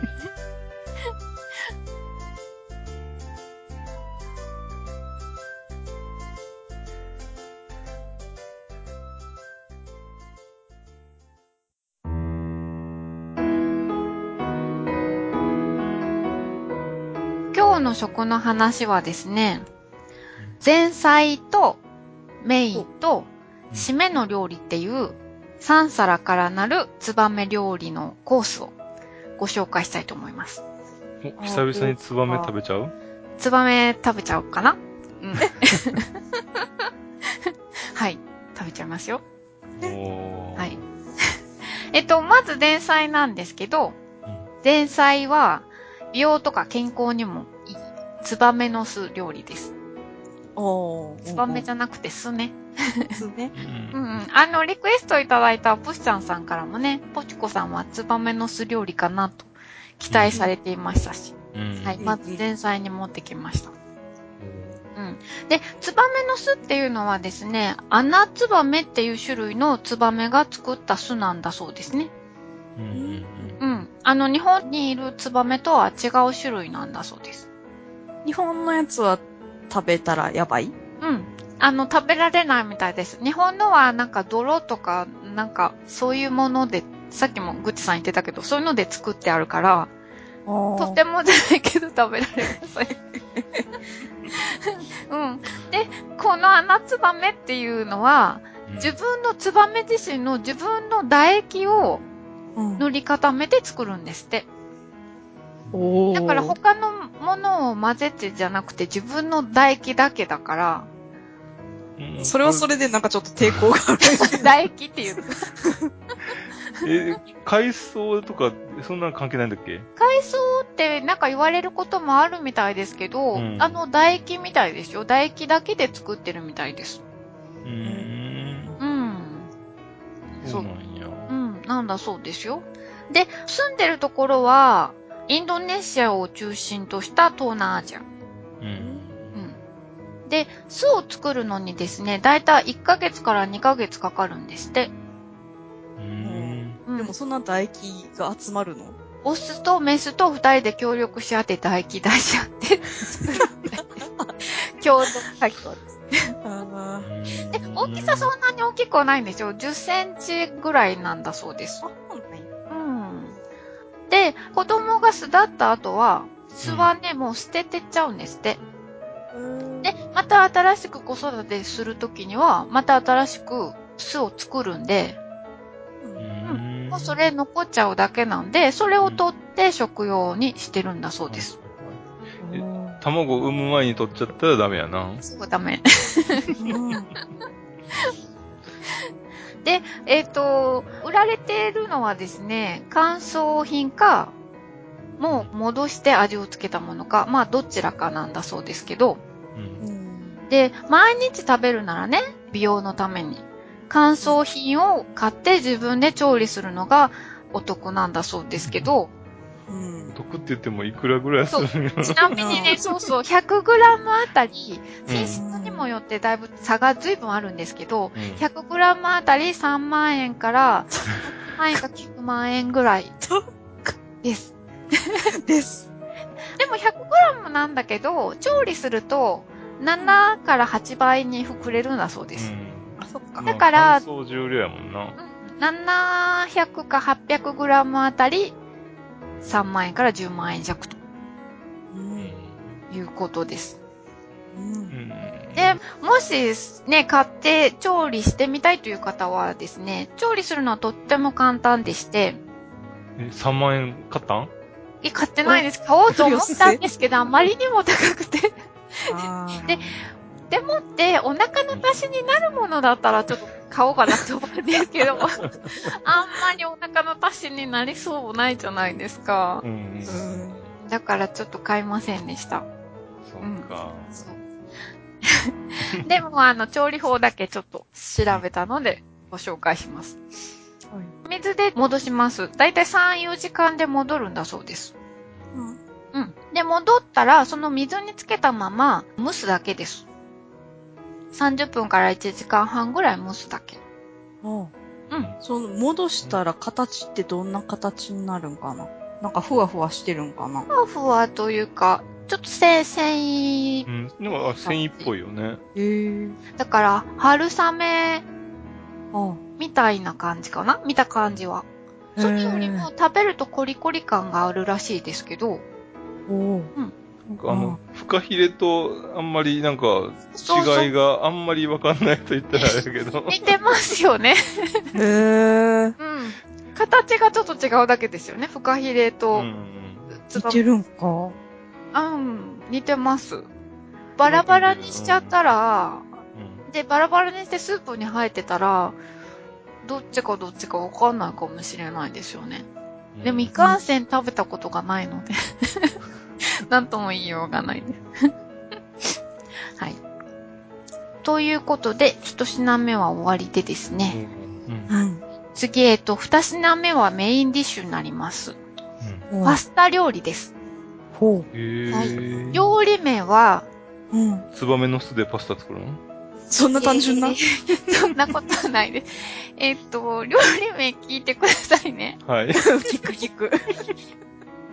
今日の食の話はですね、前菜とメインと締めの料理っていう3皿からなるツバメ料理のコースをご紹介したいと思います。お久々にツバメ食べちゃう？ツバメ食べちゃおうかな？うん。はい。食べちゃいますよ。はい。えっと、まず前菜なんですけどうん、前菜は美容とか健康にもツバメの巣料理です。おー。ツバメじゃなくて巣ね。ですね。う。うんんうん。あの、リクエストいただいたポシちゃんさんからもね、ポチコさんはツバメの巣料理かなと期待されていましたし、うん。はい。うんまず前菜に持ってきました。うん。で、ツバメの巣っていうのはですね、穴ツバメっていう種類のツバメが作った巣なんだそうですね。うんうんうん。あの、日本にいるツバメとは違う種類なんだそうです。日本のやつは食べたらやばい？うん。あの、食べられないみたいです。日本のはなんか泥とか、なんかそういうもので、さっきもグッチさん言ってたけど、そういうので作ってあるから、ととてもじゃないけど食べられません。うん。で、この穴ツバメっていうのは、うん。自分のツバメ自身の自分の唾液をうん塗り固めて作るんですって。おーだから他のものを混ぜてじゃなくて自分の唾液だけだから、うんそれはそれでなんかちょっと抵抗がある。唾液っていうの。え、海藻とか、そんなの関係ないんだっけ？海藻ってなんか言われることもあるみたいですけど、うんあの唾液みたいですよ。唾液だけで作ってるみたいです。うーん。うん。そうなんや。うん、なんだそうですよ。で、住んでるところは、インドネシアを中心とした東南アジア。うん。うん。で、巣を作るのにですね、だいたい1ヶ月から2ヶ月かかるんですって。うーん。うんでもそんな唾液が集まるの？オスとメスと二人で協力し合って唾液出し合って。共同作業です。あで、大きさそんなに大きくはないんですよ。10センチぐらいなんだそうです。うん。で、子供が巣立った後は、巣はね、もう捨ててっちゃうんですって。で、また新しく子育てするときには、また新しく巣を作るんで、うーんもうそれ残っちゃうだけなんで、それを取って食用にしてるんだそうです。。卵産む前に取っちゃったらダメやな。そうダメ。うんで、えっ、と、売られているのはですね、乾燥品か、もう戻して味をつけたものか、まあどちらかなんだそうですけど、うん。で、毎日食べるならね、美容のために、乾燥品を買って自分で調理するのがお得なんだそうですけど、うん得って言ってもいくらぐらいするんやろちなみにね、そうそう、100g あたり、品質にもよってだいぶ差が随分あるんですけど、うん 100g あたり3万円から、3万円か9万円ぐらい です。です。でも 100g なんだけど、調理すると7から8倍に膨れるんだそうです。あ、そっか。だからま量やもんな。700か 800g あたり3万円から10万円弱とうんいうことです。ううんん。で、もしね、買って調理してみたいという方はですね、調理するのはとっても簡単でして、え、3万円買ったん？え、買ってないです。買おうと思ったんですけど、あまりにも高くて。ででもって、お腹の足しになるものだったらちょっと買おうかなと思うんですけど、あんまりお腹の足しになりそうもないじゃないですかう。ん。うん。だからちょっと買いませんでした。そうか。そう でも、あの、調理法だけちょっと調べたので、ご紹介します。水で戻します。だいたい3、4時間で戻るんだそうです。うん。で、戻ったら、その水につけたまま蒸すだけです。30分から1時間半ぐらい蒸すだけ。うん。うん。その、戻したら形ってどんな形になるんかな？なんかふわふわしてるんかな？ふわふわというか、ちょっとせ繊維う、ん。なんか、あ繊維っぽいよね。へえ。だから、春雨あみたいな感じかな？見た感じは。それよりも食べるとコリコリ感があるらしいですけど、おお。なんかあの、フカヒレとあんまりなんか違いがあんまりわかんないと言ったらあれだけど。似てますよね。へえ。うん。形がちょっと違うだけですよね。フカヒレうとん。ツバ似てるんか？あうん、似てます。バラバラにしちゃったら、で、バラバラにしてスープに入ってたら、どっちかどっちかわかんないかもしれないですよね。うん。でも、いかんせん食べたことがないので、なんとも言いようがないです。はい。ということで、一品目は終わりでですうね。ん。うん。うん。次、えっと、二品目はメインディッシュになります。うん。パスタ料理です。ほへぇはいー。料理名は、う。うん。ツバメの巣でパスタ作るの？そんな単純な？え。ー そんなことはないです。えっと、料理名聞いてくださいね。はい。聞く聞く。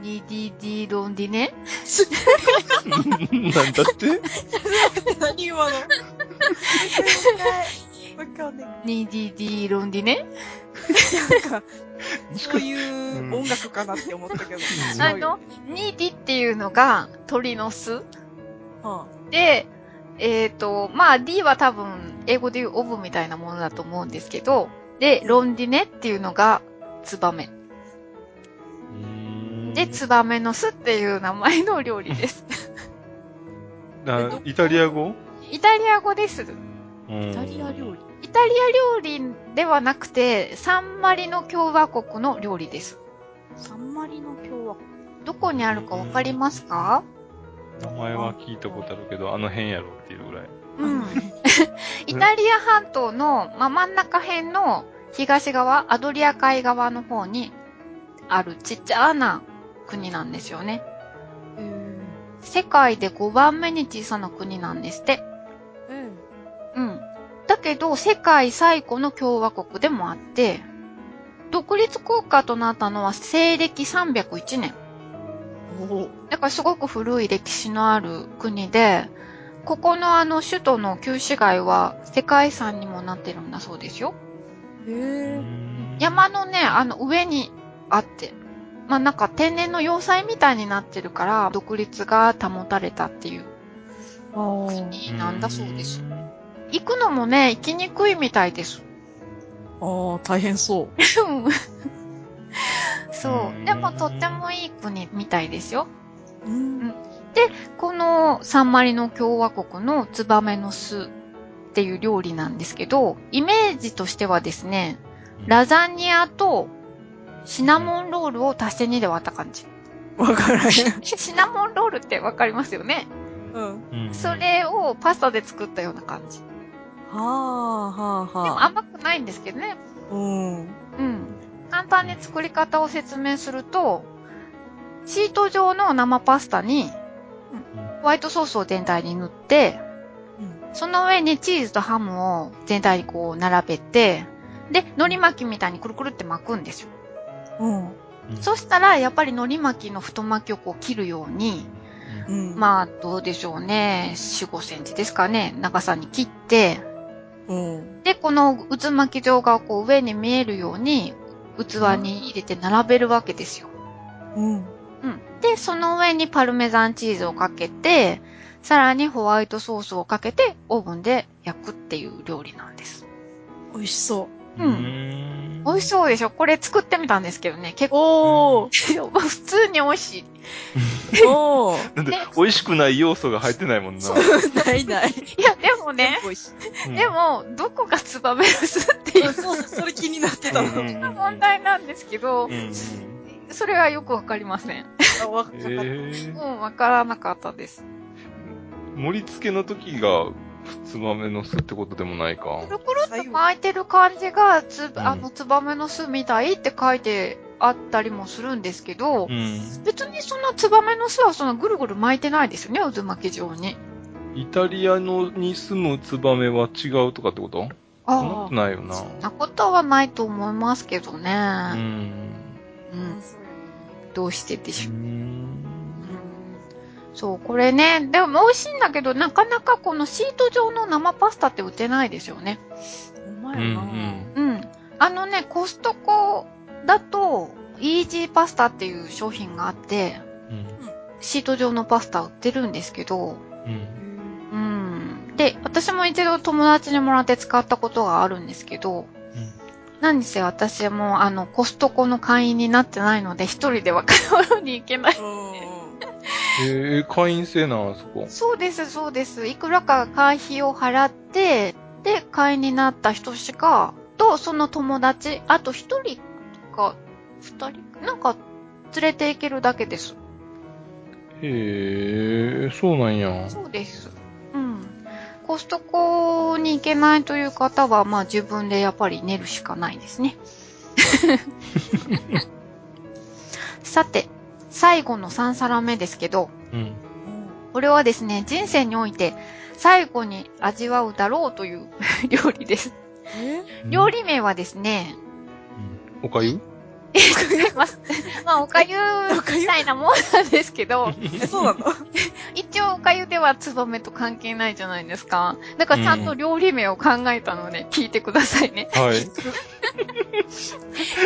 リディディロンディネなんだって？何今の？わかんない。ニディディロンディネなんか、そういう音楽かなって思ったけど。うん。あの、ニディっていうのが鳥の巣。はで、えっ、と、まあ D は多分英語で言うオブみたいなものだと思うんですけど、で、ロンディネっていうのがツバメ。で、ツバメの巣っていう名前の料理です。な イタリア語？イタリア語です。イイタリア料理。イタリア料理ではなくて、サンマリノ共和国の料理です。サンマリの共和国。どこにあるかわかりますか？名前は聞いたことあるけど、あの辺やろっていうぐらい。うん。イタリア半島の、まあ、真ん中辺の東側、アドリア海側の方にあるちっちゃな国なんですよね。え世界で5番目に小さな国なんですって。えうん。だけど、世界最古の共和国でもあって、独立国家となったのは西暦301年。おだからすごく古い歴史のある国で、ここのあの首都の旧市街は世界遺産にもなってるんだそうですよ。へえ。山のね、あの上にあって、まあなんか天然の要塞みたいになってるから、独立が保たれたっていう。国なんだそうです。行くのもね、行きにくいみたいです。ああ、大変そう。そう。でもとってもいい国みたいですよ。うん。このサンマリノ共和国のツバメの巣っていう料理なんですけど、イメージとしてはですね、ラザニアとシナモンロールを足して2で割った感じ。わからへん。シナモンロールってわかりますよねうん。うんそ、れをパスタで作ったような感じ。はあ、はあ、でもはあ。甘くないんですけどね。うん。うん。簡単に作り方を説明すると、シート状の生パスタに、ホワイトソースを全体に塗って、うん。その上にチーズとハムを全体にこう並べて、で、海苔巻きみたいにくるくるって巻くんですよ。うん。そしたら、やっぱり海苔巻きの太巻きをこう切るように、うん。まあ、どうでしょうね。4、5センチですかね。長さに切って、うん。で、この渦巻き状がこう上に見えるように、器に入れて並べるわけですよ。うん。うん。で、その上にパルメザンチーズをかけて、さらにホワイトソースをかけて、オーブンで焼くっていう料理なんです。美味しそうんうん。美味しそうでしょ？これ作ってみたんですけどね。結構。おー。普通に美味しい。おー。なんでね、美味しくない要素が入ってないもんな。ないない。いや、でもね、で、も、どこがツバメの巣っていうそうそれ気になってたの。問題なんですけどうん、うん。それはよくわかりません。あわえー、もうわからなかったです。盛り付けの時が、ツバメの巣ってことでもないか。くるくるって巻いてる感じが、つ、んあの、ツバメの巣みたいって書いてあったりもするんですけどう、ん。別にそのツバメの巣はそのぐるぐる巻いてないですよね、渦巻き状に。イタリアのに住むツバメは違うとかってこと？そんなことないよな。そんなことはないと思いますけどね。うん。うん。どうしてでしょう。うんそう、これね、でも美味しいんだけど、なかなかこのシート状の生パスタって売ってないですよね。ほんまうんやな。うん。あのね、コストコだと、イージーパスタっていう商品があって、うん。シート状のパスタ売ってるんですけど、うん。うん。で、私も一度友達にもらって使ったことがあるんですけど、何せ私もあの、コストコの会員になってないので、一人では買い物に行けない。うん。えー、会員制なん、あそこ。そうです、そうです。いくらか会費を払って、で、会員になった人しか、と、その友達、あと一人か、二人？なんか、連れて行けるだけです。へえ、そうなんや。そうです。うん。コストコに行けないという方は、まあ自分でやっぱり寝るしかないですね。さて、最後の3皿目ですけど、うん。これはですね、人生において最後に味わうだろうという 料理です。え？料理名はですね、おかゆ？え違います。まあ、おかゆみたいなもんなんですけど、え、そうなの？一応おかゆではツバメと関係ないじゃないですか。だからちゃんと料理名を考えたので聞いてくださいね。はい。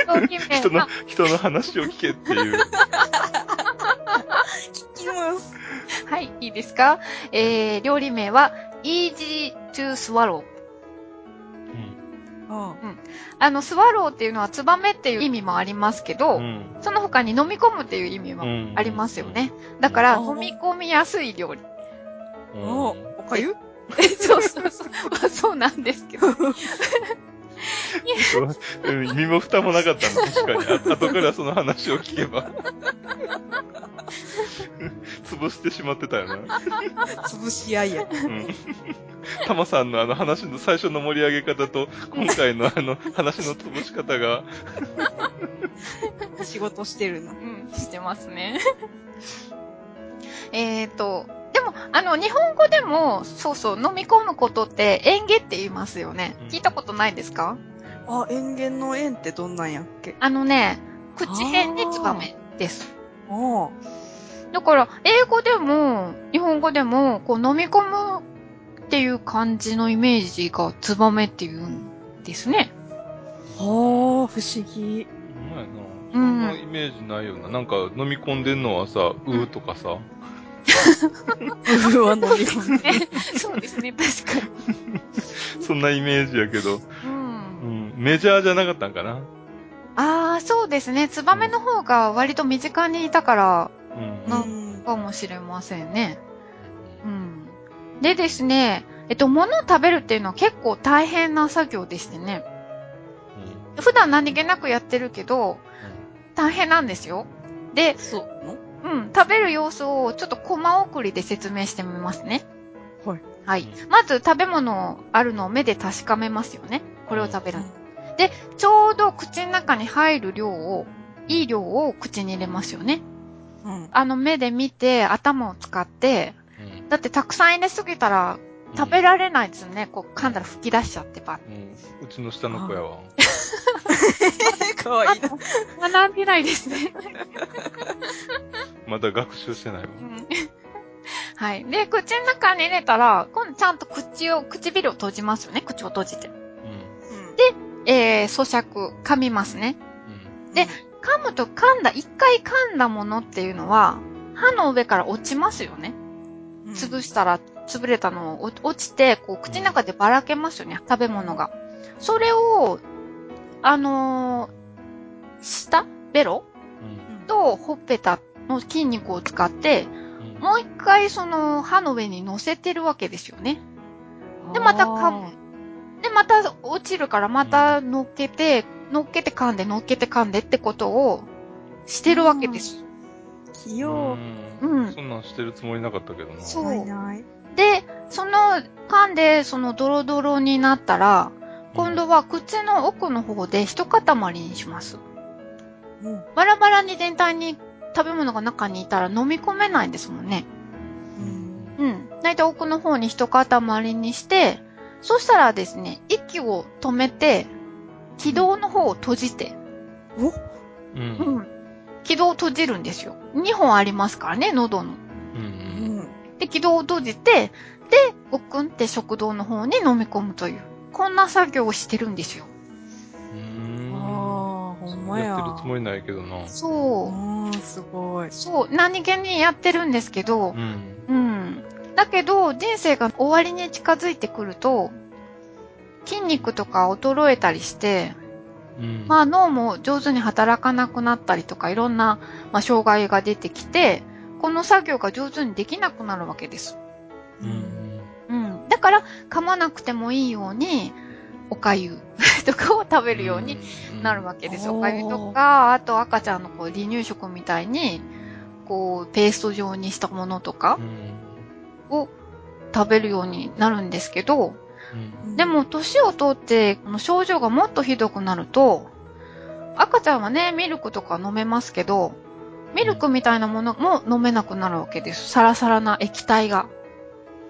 料理名人のは、、人の話を聞けっていう。聞きます。はい、いいですか？えー、料理名は、easy to swallow。ああの、スワローっていうのはツバメっていう意味もありますけど、うん。その他に飲み込むっていう意味もうんありますよね。だから、うん飲み込みやすい料理。うんおおかゆ？そうそうそう。まあそうなんですけど。うん身も蓋もなかったの、確かに。あ後からその話を聞けば。潰してしまってたよな。潰し合いや。うん。タマさんのあの話の最初の盛り上げ方と、今回のあの話の潰し方が、仕事してるな。うん、してますね。えーと、でも、あの、日本語でも、そうそう、飲み込むことって、園芸って言いますよねうん。聞いたことないですか？あ、園芸の園ってどんなんやっけ？あのね、口辺にツバメです。あだから、英語でも、日本語でも、こう、飲み込むっていう感じのイメージがツバメっていうんですね。あ。はあ、不思議。ほんまやな。そんなイメージないよな。なんか飲み込んでんのはさ、うーとかさ。うわ、飲み込んで。ねそうですね、確かに。そんなイメージやけど、うんう。ん、メジャーじゃなかったんかな？ああ、そうですね。ツバメの方が割と身近にいたからうん。なうんかもしれませんね。うん。でですね、えっと、物を食べるっていうのは結構大変な作業でしてね。普段何気なくやってるけど、大変なんですよ。で、そうのうん、食べる様子をちょっとコマ送りで説明してみますね。はい。はいうん。まず食べ物あるのを目で確かめますよね。これを食べる。で、ちょうど口の中に入る量を、いい量を口に入れますよね。ん。あの目で見て頭を使って、うんだってたくさん入れすぎたら食べられないですよね。こう噛んだら吹き出しちゃってば。うん。うちの下の子やわ。かわいいな。学んでないですね。まだ学習してないわ。うん はい。で、口の中に入れたら、今度ちゃんと口を、唇を閉じますよね。口を閉じて。うん。えー、咀嚼、噛みますね。うん。で噛むと噛んだ、一回噛んだものっていうのは、歯の上から落ちますよね。うん、潰したら、潰れたのを落落ちて、こう、口の中でばらけますよね。食べ物が。それを、あのー、下ベロうんとほっぺたの筋肉を使って、うんもう一回その歯の上に乗せてるわけですよね。で、また噛む。で、また落ちるから、また乗っけて、乗っけて噛んで、乗っけて噛んでってことをしてるわけです。器用。うんそんなんしてるつもりなかったけどな。そうないない。で、その噛んで、そのドロドロになったら、今度は口の奥の方で一塊にします。うん。バラバラに全体に食べ物が中にいたら飲み込めないんですもんね。うん。うん。だいたい奥の方に一塊にして、そしたらですね、息を止めて、気道の方を閉じて、お？う。うんん。気道を閉じるんですよ。2本ありますからね、喉の。う。うんん。で、気道を閉じて、で、ごっくんって食道の方に飲み込むという、こんな作業をしてるんですよ。ほんまや。やってるつもりないけどな。そう。うん、すごい。そう、何気にやってるんですけどう、ん。うん。だけど、人生が終わりに近づいてくると、筋肉とか衰えたりして、うん。まあ脳も上手に働かなくなったりとか、いろんな、まあ、障害が出てきて、この作業が上手にできなくなるわけです。うん。うん。だから、噛まなくてもいいように、おかゆ とかを食べるようになるわけですよ。うんおかゆとか、あと赤ちゃんのこう離乳食みたいに、こう、ペースト状にしたものとかうん。を食べるようになるんですけど、うん。でも、年をとって、この症状がもっとひどくなると、赤ちゃんはね、ミルクとか飲めますけど、ミルクみたいなものも飲めなくなるわけです。サラサラな液体が。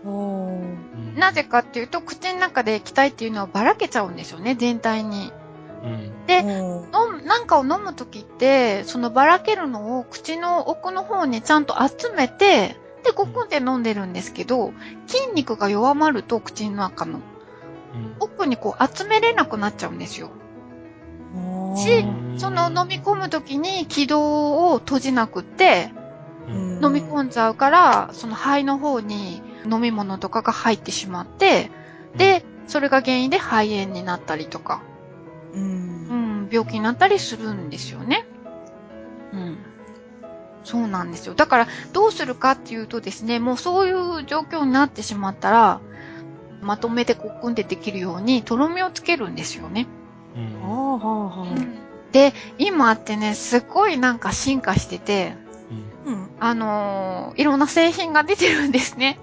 なぜかっていうと、口の中で液体っていうのはばらけちゃうんですよね、全体に。うん。で、なんかを飲むときって、そのばらけるのを口の奥の方にちゃんと集めて、で、ごくんって飲んでるんですけど、筋肉が弱まると口の中のうん奥にこう集めれなくなっちゃうんですよ。しその飲み込むときに気道を閉じなくって、うん飲み込んじゃうから、その肺の方に飲み物とかが入ってしまって、で、それが原因で肺炎になったりとか、う。うんん、病気になったりするんですよね。うん。そうなんですよ。だから、どうするかっていうとですね、もうそういう状況になってしまったら、まとめてこっくんでできるように、とろみをつけるんですよね。うんはあ。で、今ってね、すっごいなんか進化してて、うんうん。あのーいろんな製品が出てるんですね。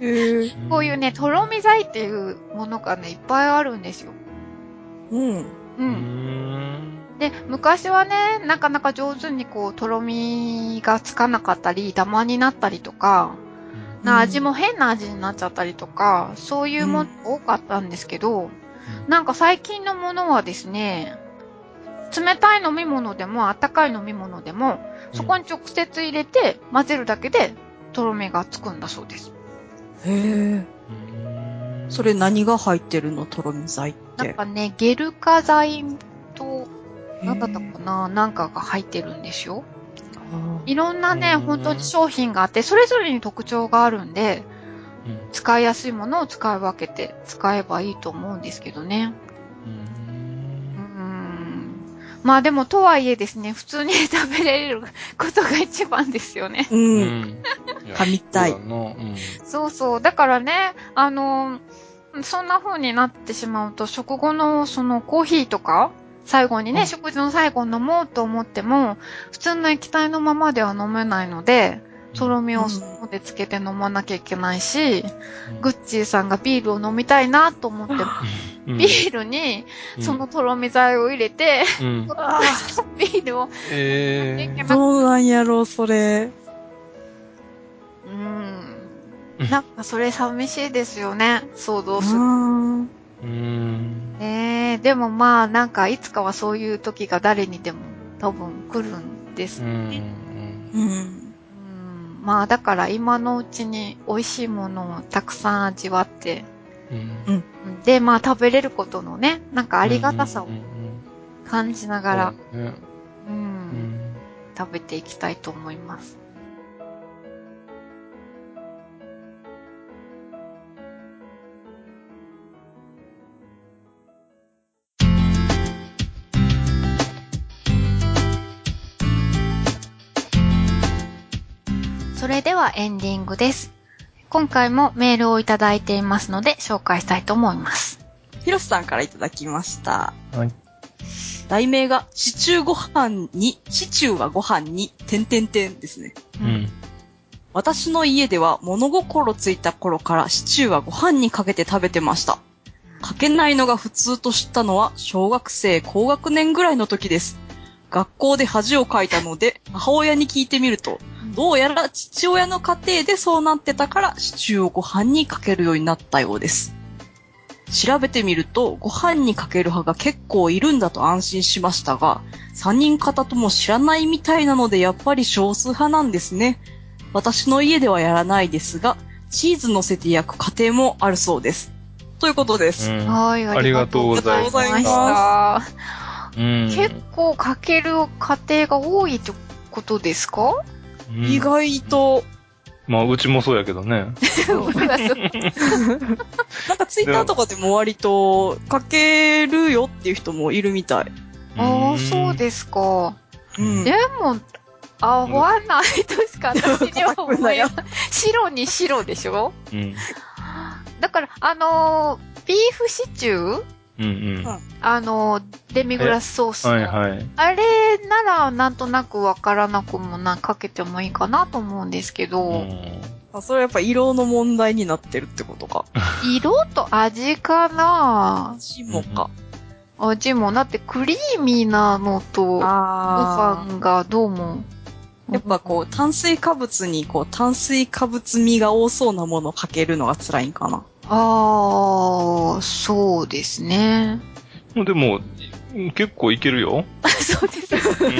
へえ。こういうね、とろみ剤っていうものがね、いっぱいあるんですよ。うん。う。うんん。で、昔はね、なかなか上手にこう、とろみがつかなかったり、ダマになったりとか、な味も変な味になっちゃったりとか、そういうもの多かったんですけど、なんか最近のものはですね、冷たい飲み物でも、温かい飲み物でも、そこに直接入れて混ぜるだけで、とろみがつくんだそうです。へえ。うんそれ何が入ってるのとろみ剤って？なんかね、ゲル化剤と、なんだったかな？なんかが入ってるんですよ。あいろんなね、うん本当に商品があって、それぞれに特徴があるんで、うん使いやすいものを使い分けて使えばいいと思うんですけどね。まあでも、とはいえですね、普通に 食べれることが一番ですよね。ーう。うんん 噛みたいそうそうそう。だからね、あの、そんな風になってしまうと、食後のそのコーヒーとか、最後にね、うん食事の最後に飲もうと思っても、普通の液体のままでは飲めないので、とろみをうんスプーンでつけて飲まなきゃいけないし、うんグッチーさんがビールを飲みたいなと思ってビールにそのとろみ剤を入れて、うんあビールを、えーどうなんやろう、それ。うん。なんかそれ寂しいですよね、想像する。うん。え、でもまあなんかいつかはそういう時が誰にでも多分来るんですうね。んうん。うんまあだから今のうちに美味しいものをたくさん味わって、うん。うん。でまあ食べれることのね、なんかありがたさを感じながら、うん。食べていきたいと思います。はエンディングです。今回もメールをいただいていますので紹介したいと思います。ひろしさんからいただきました。はい。題名が、シチューご飯に、シチューはご飯に、てんてんてんですね。うん。私の家では物心ついた頃からシチューはご飯にかけて食べてました。かけないのが普通と知ったのは小学生高学年ぐらいの時です。学校で恥をかいたので母親に聞いてみると、どうやら父親の家庭でそうなってたからシチューをご飯にかけるようになったようです。調べてみるとご飯にかける派が結構いるんだと安心しましたが、3人方とも知らないみたいなのでやっぱり少数派なんですね。私の家ではやらないですが、チーズ乗せて焼く家庭もあるそうです。ということです。うんはい、ありがとうございまありがとうございました。うん結構かける家庭が多いってことですか？うん意外と、まあ、うちもそうやけどね。なんかツイッターとかでも割と、かけるよっていう人もいるみたい。ああ、そうす。ですか。うんでも、合わないとしか私には思えない。白に白でしょ？うん。だから、あのービーフシチュー？うんうん。うんあのーデミグラスソースの。はいはい。あれなら、なんとなくわからなくもな、かけてもいいかなと思うんですけど、うんあそれはやっぱ色の問題になってるってことか。色と味かな味もか。味も、だってクリーミーなのと、ごあ飯がどうも。やっぱこう、炭水化物にこう、炭水化物味が多そうなものをかけるのが辛いんかな。ああ、そうですね。でも、結構いけるよ。そうです。うん。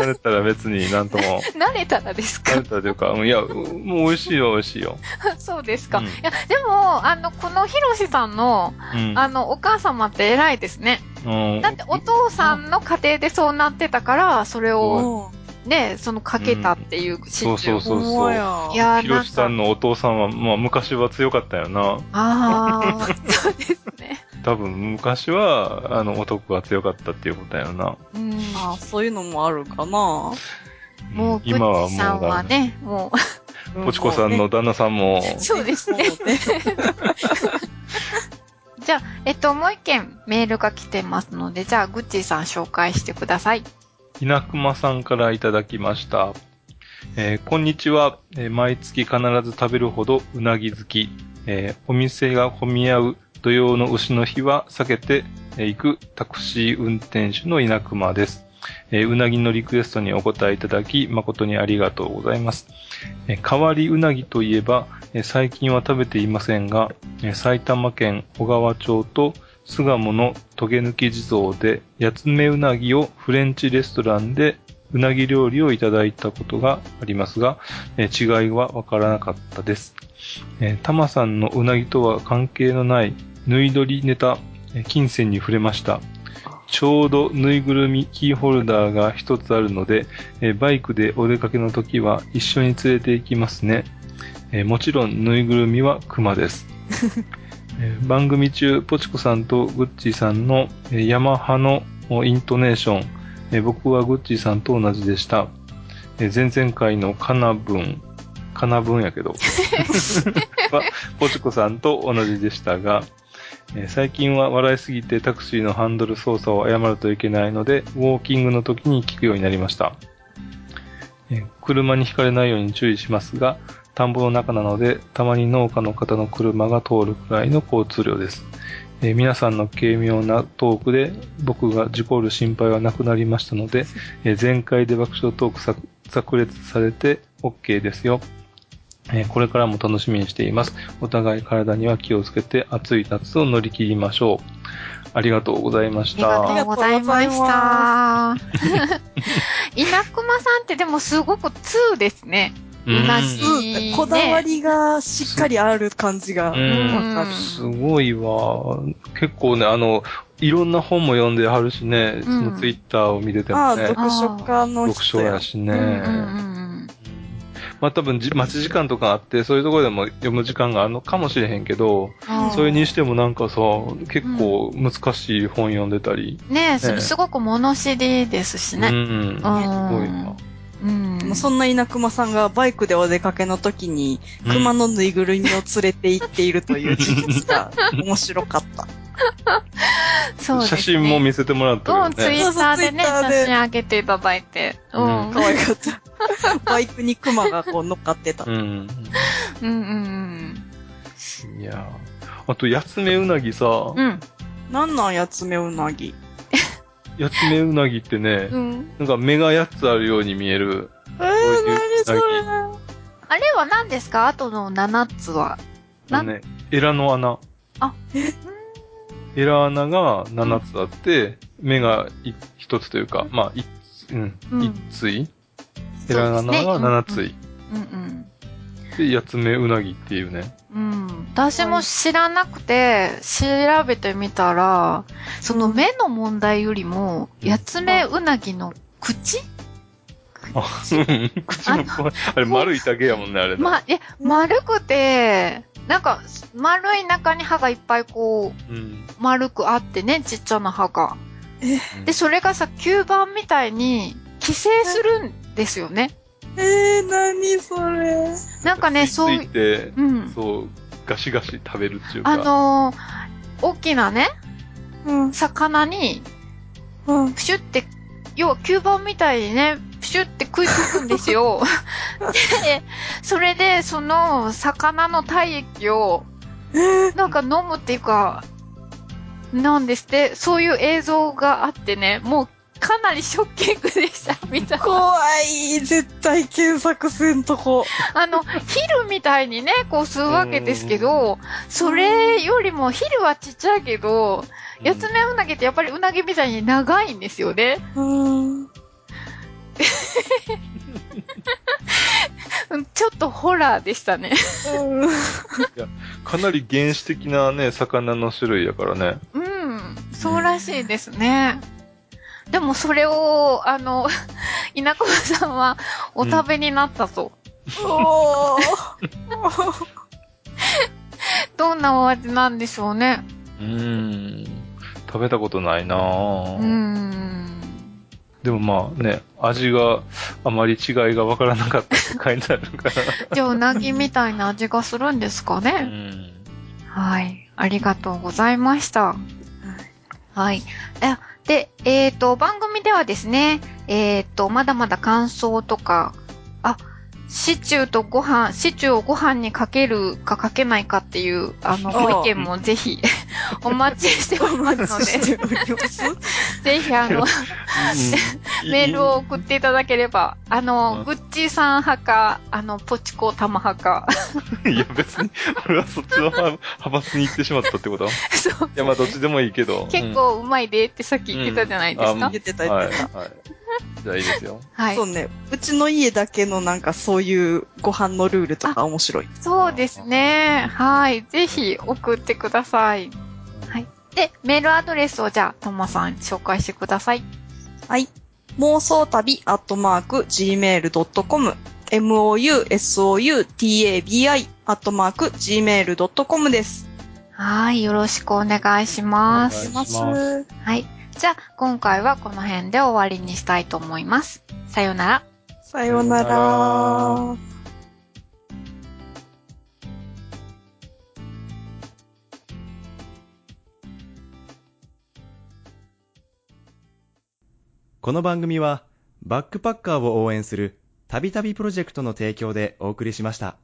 慣れたら別になんとも。慣れたらですか？慣れたらというか、うんいや、もう美味しいよ、美味しいよ。そうですか。うんいや、でも、あの、このヒロシさんの、うん。あの、お母様って偉いですね。うんだって、お父さんの家庭でそうなってたから、それを、うん。ね、そのかけたっていうシチュー。そうそうそうほんまやいやーひろしさんのお父さんは、まあ昔は強かったよな。ああ、そうですね。多分昔は、あの、男が強かったっていうことやよな。うん。あそういうのもあるかな。もう、うんグッチさんはね、もポチコさんの旦那さんも、う、そうですね。じゃあ、えっと、もう一件メールが来てますので、じゃあ、グッチーさん紹介してください。稲熊さんからいただきました。えーこんにちは、えー毎月必ず食べるほどうなぎ好き。えーお店が混み合う土曜の牛の日は避けてえ行くタクシー運転手の稲熊です。えうなぎのリクエストにお答えいただき誠にありがとうございます。えー変わりうなぎといえば、え最近は食べていませんが、え埼玉県小川町と巣鴨のトゲ抜き地蔵で、やつめうなぎをフレンチレストランでうなぎ料理をいただいたことがありますが、えー違いはわからなかったです。えータマさんのうなぎとは関係のないぬいどりネタ、金銭に触れました。ちょうどぬいぐるみキーホルダーが一つあるので、えーバイクでお出かけの時は一緒に連れて行きますね。えーもちろんぬいぐるみはクマです。えー番組中、ポチコさんとグッチーさんの、えーヤマハのおイントネーション、えー僕はグッチーさんと同じでした。えー前々回のカナブン、カナブンやけど、は ポチコさんと同じでしたが、えー最近は笑いすぎてタクシーのハンドル操作を誤るといけないので、ウォーキングの時に聞くようになりました。えー車にひかれないように注意しますが、田んぼの中なので、たまに農家の方の車が通るくらいの交通量です。えー皆さんの軽妙なトークで僕が事故る心配はなくなりましたので、えー前回で爆笑トークさ炸裂されて OK ですよ。えーこれからも楽しみにしています。お互い体には気をつけて暑い夏を乗り切りましょう。ありがとうございましありた。がとうございました。稲熊さんってでもすごく2ですね。うんうなぎうんこだわりがしっかりある感じがうんわかる。すごいわ。結構ね、あの、いろんな本も読んではるしね、そのツイッターを見ててもね、読書家の読人や書や。しね。まあ多分じ待ち時間とかあって、そういうところでも読む時間があるのかもしれへんけど、うんそれにしてもなんかさ、結構難しい本読んでたり。ねえ、すすごく物知りですしね。うん。すごいわ。うん。そんな稲熊さんがバイクでお出かけの時に、熊のぬいぐるみを連れて行っているという事実が 面白かった。そうですね。写真も見せてもらったうん、けどね。ツイッターでね、写真上げていただいて。う。うんん可愛かった。バイクに熊がこう乗っかってた。うん。うんうんいやーあと、ヤツメウナギさ、うん。うん。なんなんやつめうなぎ？ヤツメウナギってね、うん。なんか目が8つあるように見える。えー、う何それあれは何ですか？あとの7つは。なね、エラの穴。あ、エラ穴が7つあって、目が1つというか、まあ、一うん、うん一対エラ穴が7つい。うんうん。で、八つ目うなぎっていうね。うん。私も知らなくて、調べてみたら、その目の問題よりも、八つ目うなぎの口？あ、うん口のこあれ丸いだけやもんね、あれね。ま、え、丸くて、なんか、丸い中に歯がいっぱいこう、うん。丸くあってね、ちっちゃな歯が。で、それがさ、吸盤みたいに、寄生するんですよね。えー、何それ。なんかね、つそうい、いて、うん。そう、ガシガシ食べるっていうか。あのー、大きなね、うん、魚に、うん。プシュって、要は吸盤みたいにね、プシュって食いつくんですよ。で、それで、その、魚の体液を、えー、なんか飲むっていうか、なんですって、そういう映像があってね、もうかなりショッキングでした、見たら。怖い。絶対検索せんとこ。あの、ヒルみたいにね、こう吸うわけですけど、それよりもヒルはちっちゃいけど、うんヤツメウナギってやっぱりウナギみたいに長いんですよね。うん。う んちょっとホラーでしたね。かなり原始的なね、魚の種類やからね。うん、そうらしいですね。でもそれを、あの、稲子さんはお食べになったと。おー。どんなお味なんでしょうね。うーん。食べたことないなうん。でもまあね、味があまり違いがわからなかったって書いてあるから。じゃあ、うなぎみたいな味がするんですかうね。ん。はい。ありがとうございました。はい。えで、えっ、と、番組ではですね、えっ、と、まだまだ感想とか、あ、シチューとご飯、シチューをご飯にかけるかかけないかっていう、あの、ご意見もぜひ、お待ちしております。ので、ぜひ、あの、メールを送っていただければ、あうん。の、グッチーさん派か、あの、ポチコ玉派か、いや別に、俺はそっちの派派閥に行ってしまったってこと？い そう。やまあどっちでもいいけど。結構うまいでってさっき言ってたじゃないですか。言ってた言ってた。はい。じゃあいいですよ。はいそう。ね。うちの家だけのなんかそういうご飯のルールとか面白い。そうですね。はい。ぜひ送ってください。はい。で、メールアドレスをじゃあ、ともさん紹介してください。はい。妄想旅アットマーク gmail.com mousoutabi アットマーク gmail.com です。はい。よろしくお願いします。お願いしますはい。じゃあ、今回はこの辺で終わりにしたいと思います。さようなら。さよなら。この番組はバックパッカーを応援するたびたびプロジェクトの提供でお送りしました。